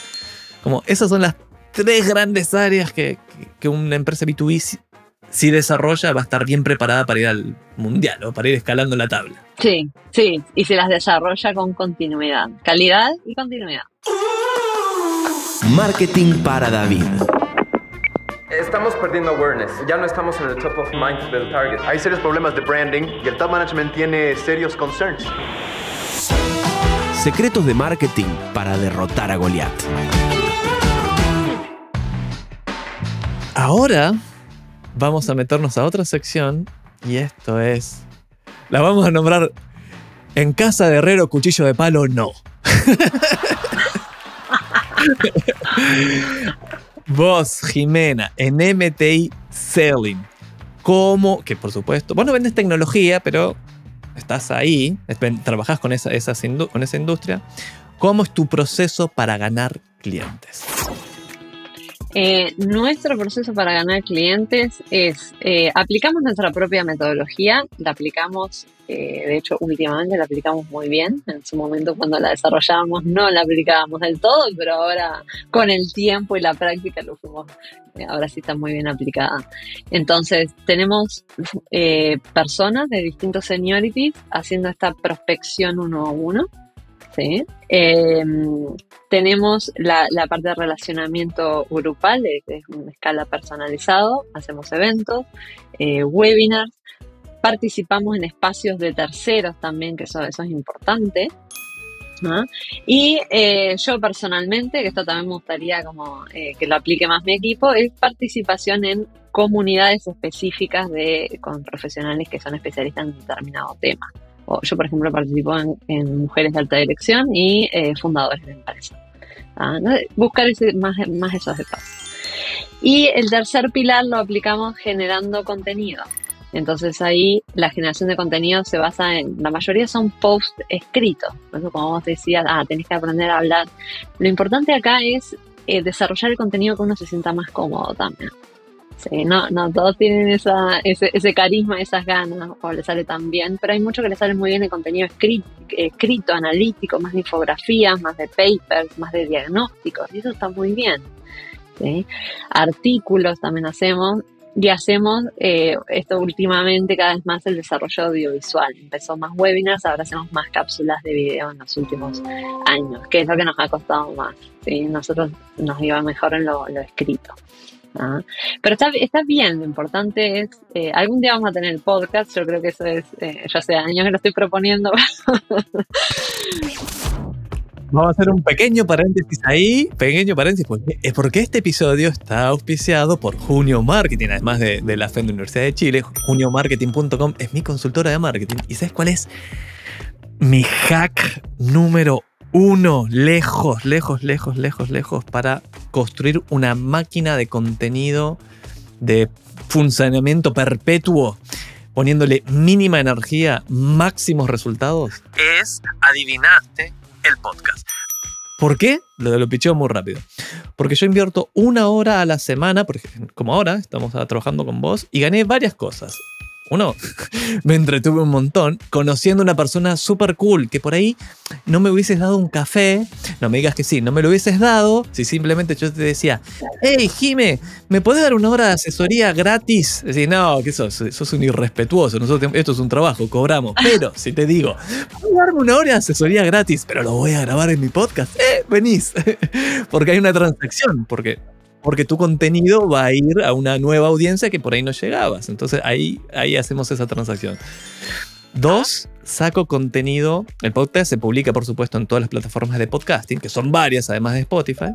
Como esas son las tres grandes áreas que, que- una empresa B2B si, si desarrolla va a estar bien preparada para ir al mundial o para ir escalando la tabla. Sí, sí. Y se las desarrolla con continuidad. Calidad y continuidad. Marketing para David. Estamos perdiendo awareness. Ya no estamos en el top of mind del target. Hay serios problemas de branding y el top management tiene serios concerns. Secretos de marketing para derrotar a Goliat. Ahora vamos a meternos a otra sección y esto es. La vamos a nombrar En casa de herrero, cuchillo de palo, no. Vos, Jimena, en MTI Selling, ¿cómo? Que por supuesto, vos no vendes tecnología, pero estás ahí, trabajás con esa, con esa industria. ¿Cómo es tu proceso para ganar clientes? Eh, nuestro proceso para ganar clientes es, eh, aplicamos nuestra propia metodología, la aplicamos, eh, de hecho últimamente la aplicamos muy bien, en su momento cuando la desarrollábamos no la aplicábamos del todo, pero ahora con el tiempo y la práctica lo fuimos, eh, ahora sí está muy bien aplicada. Entonces tenemos eh, personas de distintos seniorities haciendo esta prospección uno a uno. Eh, tenemos la, parte de relacionamiento grupal, que es una escala personalizado, hacemos eventos, eh, webinars, participamos en espacios de terceros también, que eso, es importante. Y eh, yo personalmente, que esto también me gustaría como eh, que lo aplique más mi equipo, es participación en comunidades específicas de, con profesionales que son especialistas en determinado tema. Yo, por ejemplo, participo en, en Mujeres de Alta Dirección y eh, Fundadores de Empresa. Ah, ¿no? Buscar ese- más, más esos detalles. Y el tercer pilar lo aplicamos generando contenido. Entonces ahí la generación de contenido se basa en, la mayoría son posts escritos. Por eso como vos decías, ah, tenés que aprender a hablar. Lo importante acá es eh, desarrollar el contenido que uno se sienta más cómodo también. Sí, no, no todos tienen esa, ese, ese carisma, esas ganas, o les sale tan bien, pero hay mucho que les sale muy bien el contenido escrito, escrito, analítico, más de infografías, más de papers, más de diagnósticos, y eso está muy bien. Artículos también hacemos, y hacemos eh, esto últimamente cada vez más el desarrollo audiovisual. Empezó más webinars, ahora hacemos más cápsulas de video en los últimos años, que es lo que nos ha costado más. ¿sí? Nosotros nos iba mejor en lo escrito. Pero está, está bien, lo importante es, eh, algún día vamos a tener el podcast, yo creo que eso es, eh, ya hace años que lo estoy proponiendo. Vamos a hacer un pequeño paréntesis ahí, pequeño paréntesis, porque, es porque este episodio está auspiciado por Junio Marketing, además de, de la FEM de Universidad de Chile. JunioMarketing.com es mi consultora de marketing. ¿Y sabes cuál es mi hack número uno? Lejos, lejos, lejos, lejos, lejos, para construir una máquina de contenido de funcionamiento perpetuo poniéndole mínima energía, máximos resultados, es, adivinaste, el podcast. ¿Por qué? Lo de lo picheo muy rápido. Porque yo invierto una hora a la semana, porque como ahora estamos trabajando con vos, y gané varias cosas. Uno, me entretuve un montón conociendo a una persona súper cool que por ahí no me hubieses dado un café. No me digas que sí, no me lo hubieses dado si simplemente yo te decía, hey Jime, ¿me podés dar una hora de asesoría gratis? Decís, no, que sos, sos un irrespetuoso, nosotros, esto es un trabajo, cobramos. Pero si te digo, ¿puedo darme una hora de asesoría gratis? Pero lo voy a grabar en mi podcast. Eh, venís. porque hay una transacción, porque porque tu contenido va a ir a una nueva audiencia que por ahí no llegabas. Entonces ahí, ahí hacemos esa transacción. Dos, saco contenido. El podcast se publica, por supuesto, en todas las plataformas de podcasting, que son varias, además de Spotify.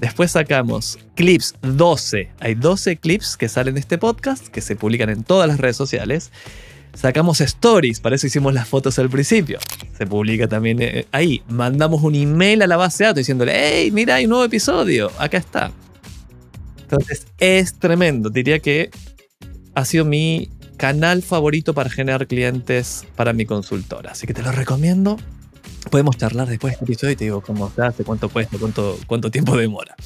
Después sacamos clips 12. Hay 12 clips que salen de este podcast, que se publican en todas las redes sociales. Sacamos stories, para eso hicimos las fotos al principio. Se publica también eh, ahí. Mandamos un email a la base de datos diciéndole, hey, mira, hay un nuevo episodio, acá está. Entonces es tremendo. Diría que ha sido mi canal favorito para generar clientes para mi consultora. Así que te lo recomiendo. Podemos charlar después de este episodio y te digo cómo se hace, cuánto cuesta, cuánto, cuánto tiempo demora.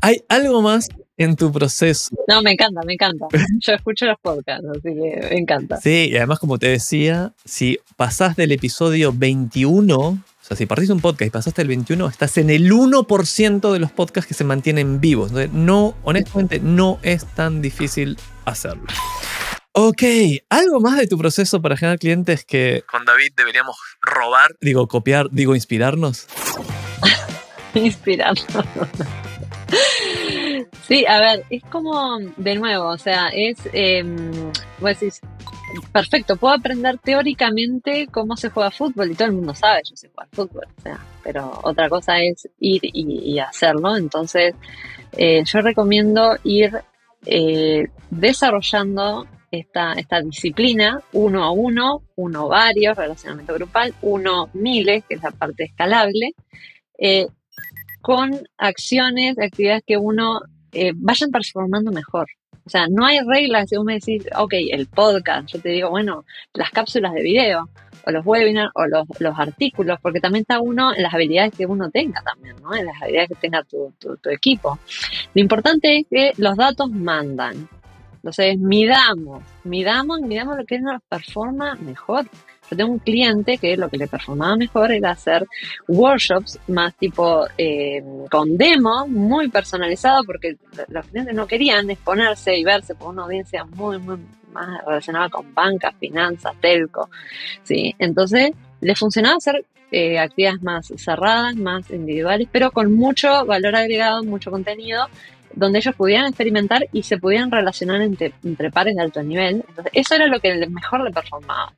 ¿Hay algo más en tu proceso? No, me encanta, me encanta. Yo escucho los podcasts, así que me encanta. Sí, y además, como te decía, si pasás del episodio 21 o sea, si partiste un podcast y pasaste el 21, estás en el 1% de los podcasts que se mantienen vivos. no, honestamente, no es tan difícil hacerlo. Ok, ¿algo más de tu proceso para generar clientes que con David deberíamos robar? Digo, copiar, digo, inspirarnos. inspirarnos. sí, a ver, es como, de nuevo, o sea, es, eh, vos decís, perfecto, puedo aprender teóricamente cómo se juega fútbol y todo el mundo sabe yo sé jugar fútbol, o sea, pero otra cosa es ir y, hacerlo. Entonces, eh, yo recomiendo ir eh, desarrollando esta, esta disciplina uno a uno, uno varios, relacionamiento grupal, uno miles, que es la parte escalable, eh, con acciones, actividades que uno vayan transformando mejor. O sea, no hay reglas si vos me decís, ok, el podcast, yo te digo, bueno, las cápsulas de video, o los webinars, o los, los artículos, porque también está uno en las habilidades que uno tenga también, ¿no? En las habilidades que tenga tu, tu, tu equipo. Lo importante es que los datos mandan. Entonces, midamos, midamos, midamos lo que nos performa mejor. Tengo un cliente que lo que le performaba mejor era hacer workshops más tipo eh, con demo, muy personalizado, porque los clientes no querían exponerse y verse por una audiencia muy, muy más relacionada con bancas, finanzas, telco. ¿sí? Entonces, le funcionaba hacer eh, actividades más cerradas, más individuales, pero con mucho valor agregado, mucho contenido donde ellos pudieran experimentar y se pudieran relacionar entre, entre, pares de alto nivel. Entonces, eso era lo que mejor le performaba.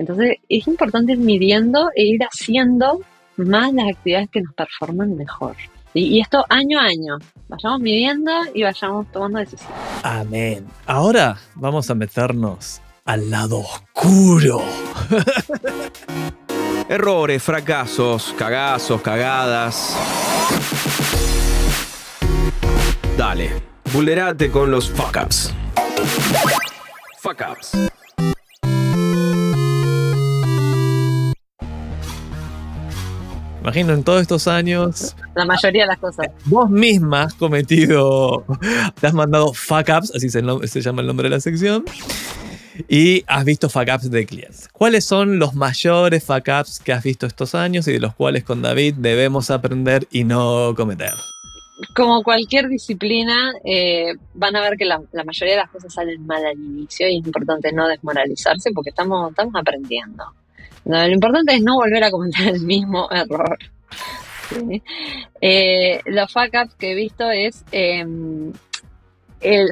Entonces es importante ir midiendo e ir haciendo más las actividades que nos performan mejor. Y, esto año a año. Vayamos midiendo y vayamos tomando decisiones. Amén. Ahora vamos a meternos al lado oscuro. Errores, fracasos, cagazos, cagadas. Dale, vulnerate con los fuck ups. Fuck ups. Imagino en todos estos años. La mayoría de las cosas. Vos misma has cometido. Te has mandado fuck ups, así se, se llama el nombre de la sección. Y has visto fuck ups de clientes. ¿Cuáles son los mayores fuck ups que has visto estos años y de los cuales con David debemos aprender y no cometer? Como cualquier disciplina, eh, van a ver que la, la, mayoría de las cosas salen mal al inicio y es importante no desmoralizarse porque estamos, estamos aprendiendo lo importante es no volver a cometer el mismo error. Eh, los fuck ups que he visto es, em,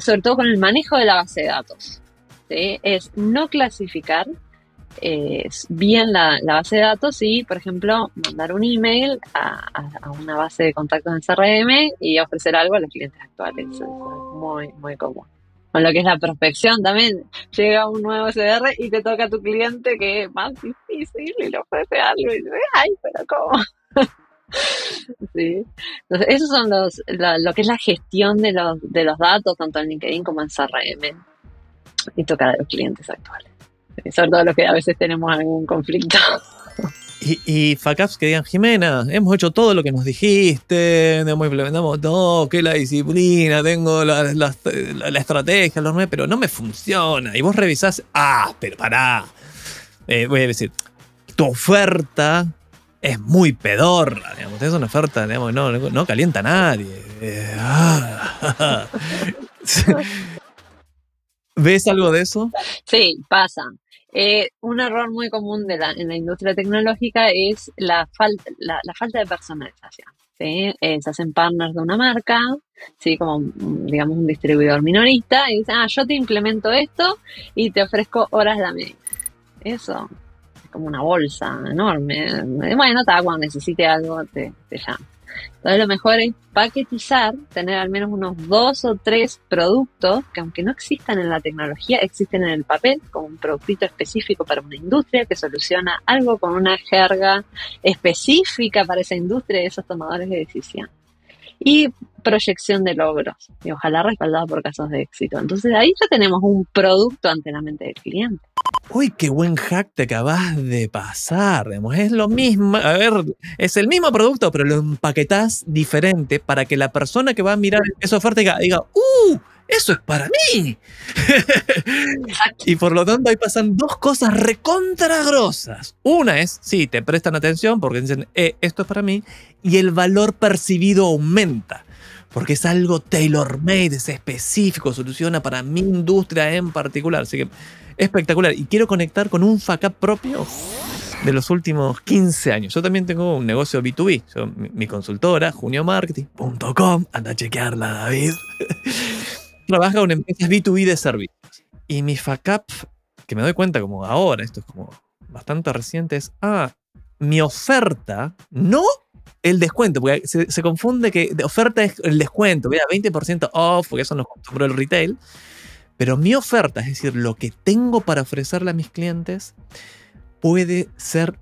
sobre todo con el manejo de la base de datos, es no clasificar eh, bien la, base de datos y, por ejemplo, mandar un email a, una base de contactos en CRM y ofrecer algo a los clientes actuales. Es muy, muy común. Con lo que es la prospección también. Llega un nuevo CR y te toca a tu cliente que es más difícil y le ofrece algo y dices, ay, pero ¿cómo? sí. Entonces, esos son los, lo que es la gestión de los, de los datos, tanto en LinkedIn como en CRM. Y tocar a los clientes actuales. Sobre todo los que a veces tenemos algún conflicto. Y, y fuck-ups que digan, Jimena, hemos hecho todo lo que nos dijiste, hemos implementamos todo, que la disciplina, tengo la, la- la- la estrategia, los pero no me funciona. Y vos revisás, ah, pero pará. Eh, voy a decir, tu oferta es muy pedorra, digamos, es una oferta, digamos, no, no, no calienta a nadie. Eh, ah. ¿Ves algo de eso? Sí, pasa. Eh, un error muy común de la, en la industria tecnológica es la, falta la, falta de personalización. ¿sí? Eh, se hacen partners de una marca, ¿sí? como mm, digamos un distribuidor minorista, y dicen, ah, yo te implemento esto y te ofrezco horas la media. Eso es como una bolsa enorme. Bueno, está, cuando necesite algo te, te llamo. Entonces lo mejor es paquetizar, tener al menos unos dos o tres productos que aunque no existan en la tecnología, existen en el papel, como un productito específico para una industria que soluciona algo con una jerga específica para esa industria y esos tomadores de decisión. Y proyección de logros, y ojalá respaldado por casos de éxito. Entonces ahí ya tenemos un producto ante la mente del cliente. Uy, qué buen hack te acabas de pasar. Es lo mismo, a ver, es el mismo producto, pero lo empaquetás diferente para que la persona que va a mirar esa oferta diga, diga ¡Uh! Eso es para mí. y por lo tanto ahí pasan dos cosas recontragrosas. Una es, sí, te prestan atención porque dicen, eh, esto es para mí, y el valor percibido aumenta. Porque es algo tailor-made, es específico, soluciona para mi industria en particular. Así que espectacular. Y quiero conectar con un FACAP propio de los últimos 15 años. Yo también tengo un negocio B2B. Yo, mi, mi consultora, juniomarketing.com, anda a chequearla, David. Trabaja con empresas B2B de servicios. Y mi FACAP, que me doy cuenta como ahora, esto es como bastante reciente, es, ah, mi oferta, no el descuento, porque se, se confunde que de oferta es el descuento, mira, 20% off, porque eso nos compró el retail. Pero mi oferta, es decir, lo que tengo para ofrecerle a mis clientes, puede ser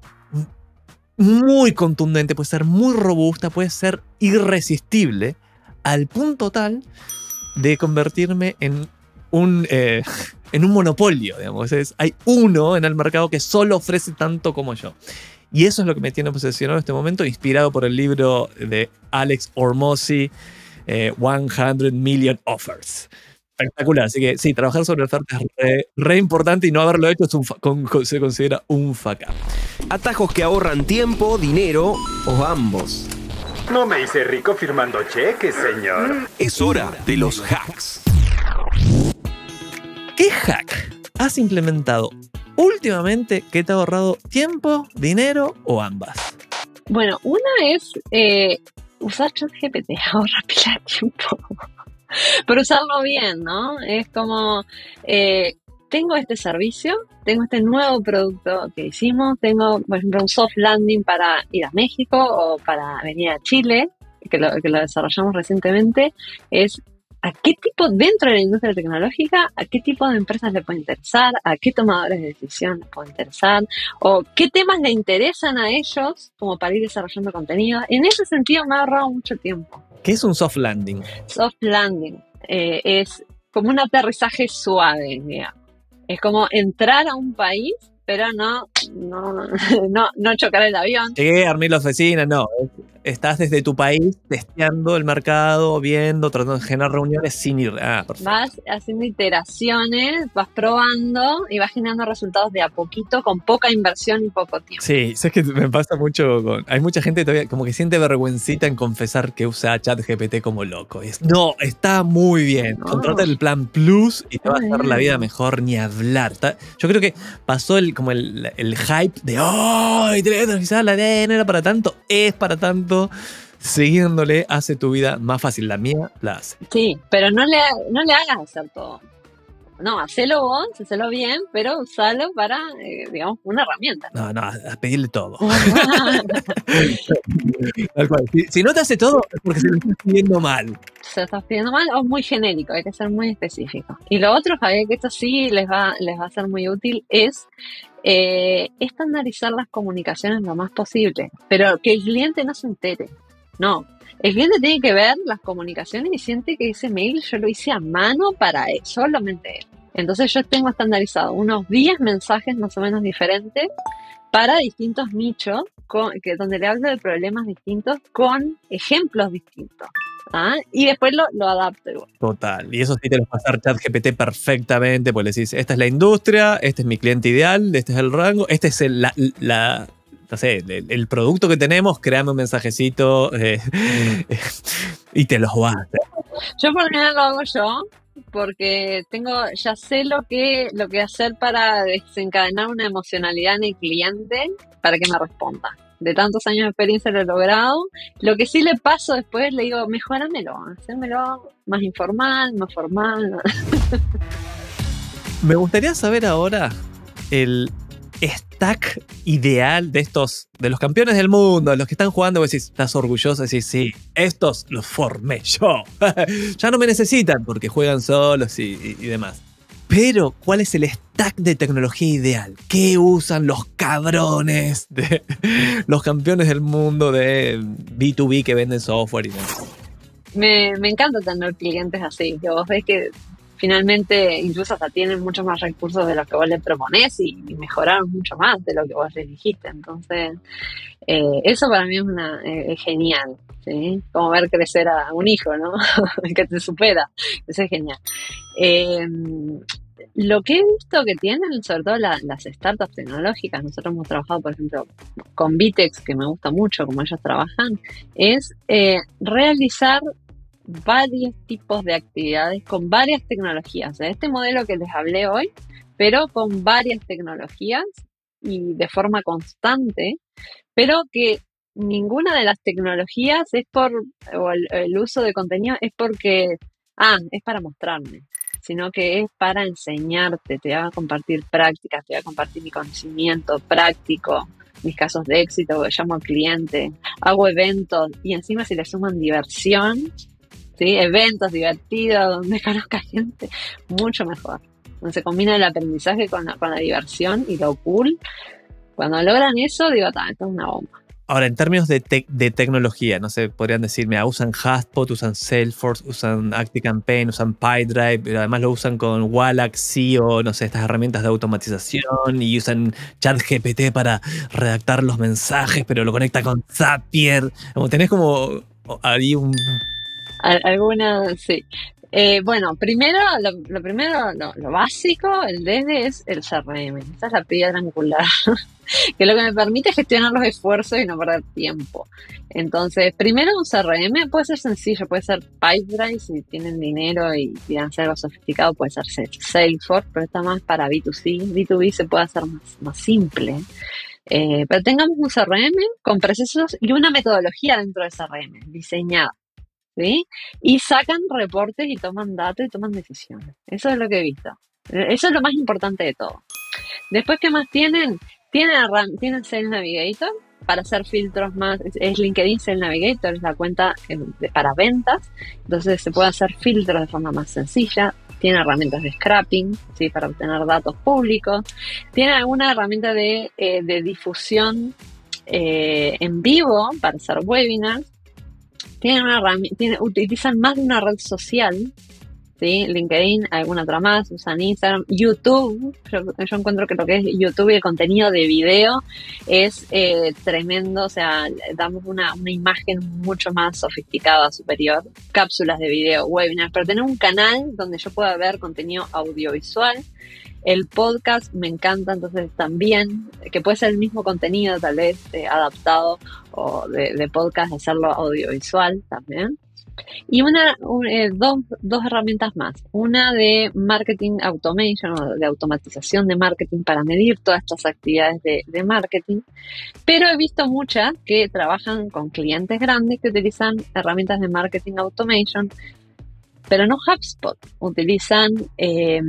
muy contundente, puede ser muy robusta, puede ser irresistible, al punto tal de convertirme en un, eh, en un monopolio, digamos. Es, hay uno en el mercado que solo ofrece tanto como yo. Y eso es lo que me tiene obsesionado en este momento, inspirado por el libro de Alex Ormosi, eh, 100 Million Offers. Espectacular. Así que sí, trabajar sobre ofertas es re, importante y no haberlo hecho se considera un faca. Atajos que ahorran tiempo, dinero o ambos. No me hice rico firmando cheques, señor. Es hora de los hacks. ¿Qué hack has implementado últimamente que te ha ahorrado tiempo, dinero o ambas? Bueno, una es eh, usar ChatGPT, ahorra pila de tiempo. Pero usarlo bien, ¿no? Es como, eh, tengo este servicio, tengo este nuevo producto que hicimos, tengo, por ejemplo, un soft landing para ir a México o para venir a Chile, que lo, que lo desarrollamos recientemente, es a qué tipo, dentro de la industria tecnológica, a qué tipo de empresas le puede interesar, a qué tomadores de decisión les puede interesar, o qué temas le interesan a ellos como para ir desarrollando contenido. En ese sentido me ha ahorrado mucho tiempo. ¿Qué es un soft landing? Soft landing eh, es como un aterrizaje suave, digamos. Es como entrar a un país, pero no, no, no, no chocar el avión. Llegué, armé la oficina, no. Estás desde tu país testeando el mercado, viendo, tratando de generar reuniones sin ir. Ah, perfecto. Vas haciendo iteraciones, vas probando y vas generando resultados de a poquito con poca inversión y poco tiempo. Sí, es que me pasa mucho con. Hay mucha gente todavía como que siente vergüencita en confesar que usa ChatGPT como loco. Es, no, está muy bien. No. Contrata el plan Plus y te va a hacer la vida mejor ni hablar. Está, yo creo que pasó el, como el, el hype de ¡Oh! Quizás la idea no era para tanto. Es para tanto siguiéndole hace tu vida más fácil. La mía la hace. Sí, pero no le, no le hagas hacer todo. no, hacelo vos, hacelo bien, pero usalo para, eh, digamos, una herramienta. No, no, a pedirle todo. Tal cual. Si, si no te hace todo, es porque se lo estás pidiendo mal. Estás pidiendo mal o muy genérico, hay que ser muy específico. Y lo otro, Javier, que esto sí les va, les va a ser muy útil, es eh, estandarizar las comunicaciones lo más posible, pero que el cliente no se entere. No, el cliente tiene que ver las comunicaciones y siente que ese mail yo lo hice a mano para él, solamente él. Entonces yo tengo estandarizado unos 10 mensajes más o menos diferentes para distintos nichos, con, que, donde le hablo de problemas distintos con ejemplos distintos. ¿Ah? Y después lo, lo adapto igual. Total. Y eso sí te lo va a hacer ChatGPT perfectamente, pues le decís, esta es la industria, este es mi cliente ideal, este es el rango, este es el, la, la- no sé, el, el producto que tenemos, créame un mensajecito eh, y te los va a hacer. Yo por lo general lo hago yo porque tengo ya sé lo que lo que hacer para desencadenar una emocionalidad en el cliente para que me responda. De tantos años de experiencia lo he logrado. Lo que sí le paso después le digo, mejóramelo, hacémelo más informal, más formal. Me gustaría saber ahora el stack ideal de estos, de los campeones del mundo, los que están jugando, vos decís, estás orgulloso, decís, sí, estos los formé yo. ya no me necesitan porque juegan solos y demás. Pero, ¿cuál es el stack de tecnología ideal? ¿Qué usan los cabrones de los campeones del mundo de B2B que venden software y demás? me, me encanta tener clientes así, que vos ves que finalmente incluso hasta tienen muchos más recursos de los que vos le proponés y, mejoraron mucho más de lo que vos les dijiste. Entonces, eh, eso para mí es, una, eh, es genial, ¿sí? Como ver crecer a un hijo, ¿no? que te supera. Eso es genial. Eh, lo que he visto que tienen, sobre todo la- las startups tecnológicas, nosotros hemos trabajado, por ejemplo, con Vitex, que me gusta mucho como ellos trabajan, es eh, realizar varios tipos de actividades con varias tecnologías. De este modelo que les hablé hoy, pero con varias tecnologías y de forma constante, pero que ninguna de las tecnologías es por, o el, el uso de contenido es porque, ah, es para mostrarme, sino que es para enseñarte, te voy a compartir prácticas, te voy a compartir mi conocimiento práctico, mis casos de éxito, llamo al cliente, hago eventos y encima si le suman diversión, ¿sí? eventos divertidos donde conozca gente, mucho mejor. Donde se combina el aprendizaje con la, con la diversión y lo cool. Cuando logran eso, digo, "Ta, esto es una bomba. Ahora, en términos de, de tecnología, no sé, podrían decirme, ah, usan Hotspot, usan Salesforce, usan ActiveCampaign, usan PyDrive, pero además lo usan con Wallax, o no sé, estas herramientas de automatización y usan ChatGPT para redactar los mensajes, pero lo conecta con Zapier. Como tenés como ahí un... Al- Alguna, sí. Eh, bueno, primero, lo, primero, lo, básico, el DD es el CRM. Esa es la piedra angular, que lo que me permite gestionar los esfuerzos y no perder tiempo. Entonces, primero un CRM puede ser sencillo, puede ser Pipedrive si tienen dinero y quieran hacer algo sofisticado, puede ser Salesforce, pero está más para B2C. B2B se puede hacer más, más simple. Eh, pero tengamos un CRM con procesos y una metodología dentro del CRM, diseñada. ¿Sí? Y sacan reportes y toman datos y toman decisiones. Eso es lo que he visto. Eh, Eso es lo más importante de todo. Después, ¿qué más tienen? Tienen, herram- tienen Sales Navigator para hacer filtros más. es- LinkedIn Sales Navigator, es la cuenta eh, para ventas. Entonces se puede hacer filtros de forma más sencilla. Tiene herramientas de scrapping, ¿sí? para obtener datos públicos. Tiene alguna herramienta de, eh, de difusión en vivo para hacer webinars tienen una herrami- tiene- utilizan más de una red social, ¿sí? LinkedIn, alguna otra más, usan Instagram, YouTube. Yo, yo encuentro que lo que es YouTube y el contenido de video es eh, tremendo, o sea, damos una, una imagen mucho más sofisticada, superior. Cápsulas de video, webinars, pero tener un canal donde yo pueda ver contenido audiovisual. El podcast me encanta, entonces también, que puede ser el mismo contenido, tal vez eh, adaptado o de, de podcast, hacerlo audiovisual también. Y una, un- eh, dos, dos herramientas más. Una de marketing automation o de automatización de marketing para medir todas estas actividades de, de marketing. Pero he visto muchas que trabajan con clientes grandes que utilizan herramientas de marketing automation pero no HubSpot. Utilizan eh,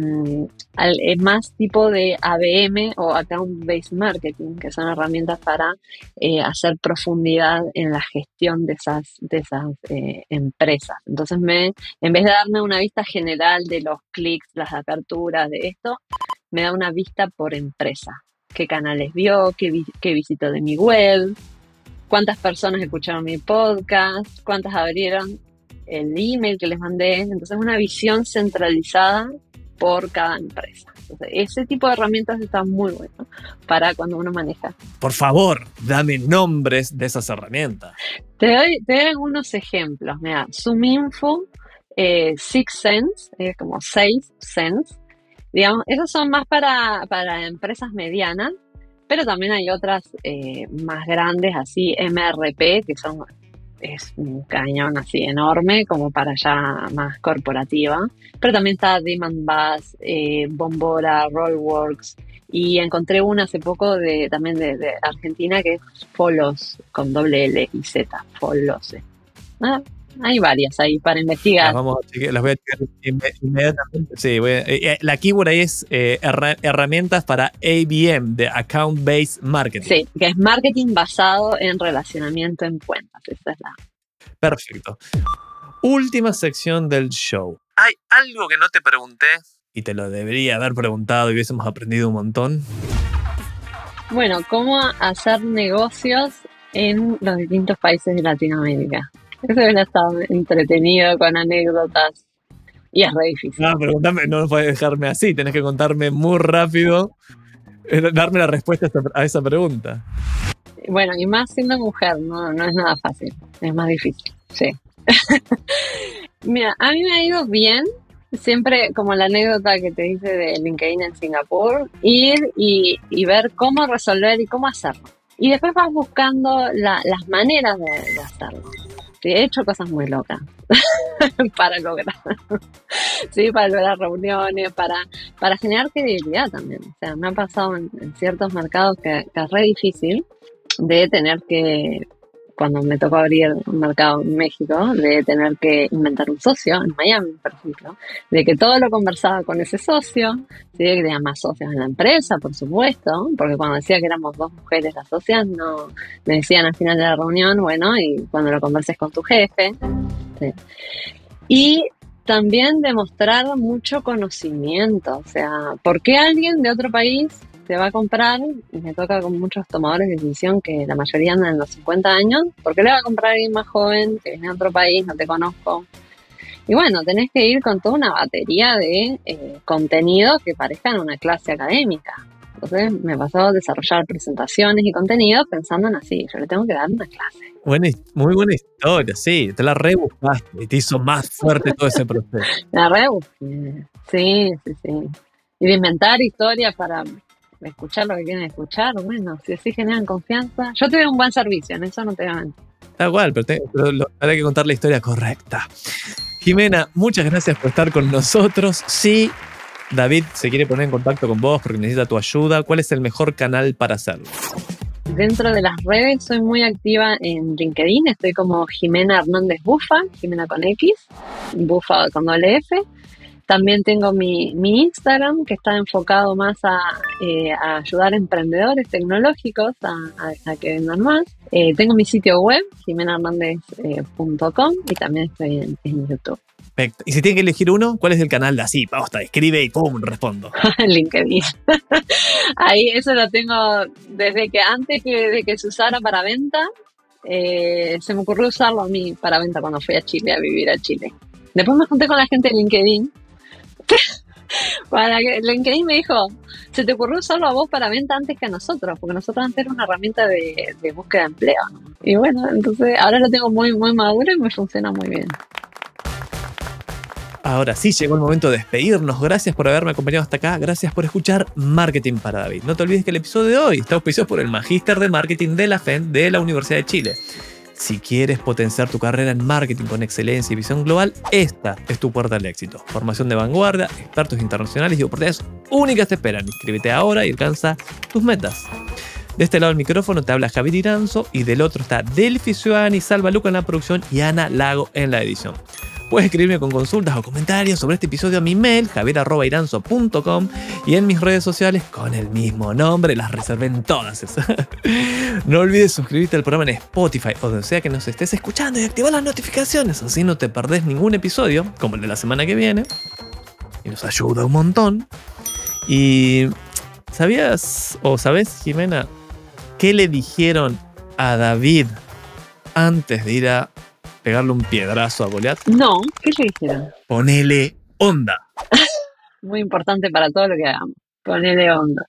al- eh, más tipo de ABM o Account Based Marketing, que son herramientas para eh, hacer profundidad en la gestión de esas, de esas eh, empresas. Entonces, me, en vez de darme una vista general de los clics, las aperturas, de esto, me da una vista por empresa. ¿Qué canales vio? ¿Qué, vi- qué visitó de mi web? ¿Cuántas personas escucharon mi podcast? ¿Cuántas abrieron el email que les mandé? Entonces, una visión centralizada por cada empresa. Entonces, ese tipo de herramientas está muy bueno para cuando uno maneja. Por favor, dame nombres de esas herramientas. Te doy, te doy algunos ejemplos. Mira, ZoomInfo, eh, Six Sense, es como Seis Sense. Digamos, esos son más para, para empresas medianas, pero también hay otras eh, más grandes, así MRP, que son es un cañón así enorme, como para ya más corporativa. Pero también está Demand Bus, eh, Bombora, Rollworks. Y encontré una hace poco de, también de, Argentina que es Folos, con doble L y Z, Folose. Ah, hay varias ahí para investigar. Las, vamos a chequear- las voy a chequear inme- inmediatamente. Sí, voy a- eh, eh, la keyword ahí es eh, herra- herramientas para ABM, de Account Based Marketing. Sí, que es marketing basado en relacionamiento en cuentas. Esa es la. Perfecto. Última sección del show. ¿Hay algo que no te pregunté? Y te lo debería haber preguntado y hubiésemos aprendido un montón. Bueno, ¿cómo hacer negocios en los distintos países de Latinoamérica? Eso hubiera estado entretenido con anécdotas. Y es re difícil. No, preguntame, no puedes dejarme así, tenés que contarme muy rápido, eh, darme la respuesta a esa- a esa pregunta. Bueno, y más siendo mujer, no, no es nada fácil. Es más difícil. Sí. Mira, a mí me ha ido bien. Siempre, como la anécdota que te dice de LinkedIn en Singapur, ir y, y ver cómo resolver y cómo hacerlo. Y después vas buscando la- las maneras de, de hacerlo. He hecho cosas muy locas para lograr. sí, para lograr reuniones, para, para generar credibilidad también. O sea, me ha pasado en, en ciertos mercados que, que es re difícil de tener que, cuando me tocó abrir un mercado en México, de tener que inventar un socio en Miami, por ejemplo, de que todo lo conversaba con ese socio, ¿sí? que tenía más socios en la empresa, por supuesto, porque cuando decía que éramos dos mujeres las socias, no me decían al final de la reunión, bueno, y cuando lo converses con tu jefe. ¿sí? Y también demostrar mucho conocimiento, o sea, ¿por qué alguien de otro país te va a comprar? Y me toca con muchos tomadores de decisión que la mayoría andan en los 50 años, ¿por qué le va a comprar a alguien más joven que viene de otro país, no te conozco? Y bueno, tenés que ir con toda una batería de eh, contenidos que parezcan una clase académica. Entonces me pasó a desarrollar presentaciones y contenidos pensando en así, yo le tengo que dar una clase. Buena muy buena historia, sí, te la rebuscaste y te hizo más fuerte todo ese proceso. La rebusqué. Sí, sí, sí. Y de inventar historias para escuchar lo que quieren escuchar, bueno, si así generan confianza. Yo te doy un buen servicio, en eso no te mentir. Da igual, pero, te- pero lo- habrá que contar la historia correcta. Jimena, muchas gracias por estar con nosotros. Sí, David se quiere poner en contacto con vos porque necesita tu ayuda. ¿Cuál es el mejor canal para hacerlo? Dentro de las redes soy muy activa en LinkedIn, estoy como Jimena Hernández Bufa, Jimena con X, Bufa con doble F. También tengo mi, mi Instagram que está enfocado más a, eh, a ayudar a emprendedores tecnológicos a, a- a que vendan más. Eh, tengo mi sitio web, jimenahernandez.com y también estoy en, en YouTube, Perfecto. Y si tiene que elegir uno, ¿cuál es el canal de así? Basta, escribe y pum, respondo. LinkedIn. Ahí eso lo tengo desde que antes que, de que se usara para venta, eh, se me ocurrió usarlo a mí para venta cuando fui a Chile, a vivir a Chile. Después me junté con la gente de LinkedIn. Para que LinkedIn me dijo, se te ocurrió usarlo a vos para venta antes que a nosotros, porque nosotros antes era una herramienta de, búsqueda de empleo. Y bueno, entonces ahora lo tengo muy, muy maduro y me funciona muy bien. Ahora sí, llegó el momento de despedirnos. Gracias por haberme acompañado hasta acá. Gracias por escuchar Marketing para David. No te olvides que el episodio de hoy está auspiciado por el Magíster de Marketing de la FEN de la Universidad de Chile. Si quieres potenciar tu carrera en marketing con excelencia y visión global, esta es tu puerta al éxito. Formación de vanguardia, expertos internacionales y oportunidades únicas te esperan. Inscríbete ahora y alcanza tus metas. De este lado del micrófono te habla Javier Iranzo y del otro está Delphi Ciudadani, Salva Luca en la producción y Ana Lago en la edición. Puedes escribirme con consultas o comentarios sobre este episodio a mi mail, javier.iranzo.com y en mis redes sociales con el mismo nombre, las reservé en todas esas. no olvides suscribirte al programa en Spotify o donde sea que nos estés escuchando y activar las notificaciones, así no te perdés ningún episodio, como el de la semana que viene. Y nos ayuda un montón. Y ¿sabías o sabes, Jimena, qué le dijeron a David antes de ir a pegarle un piedrazo a Goliat? No, ¿qué le dijeron? Ponele onda. Muy importante para todo lo que hagamos. Ponele onda.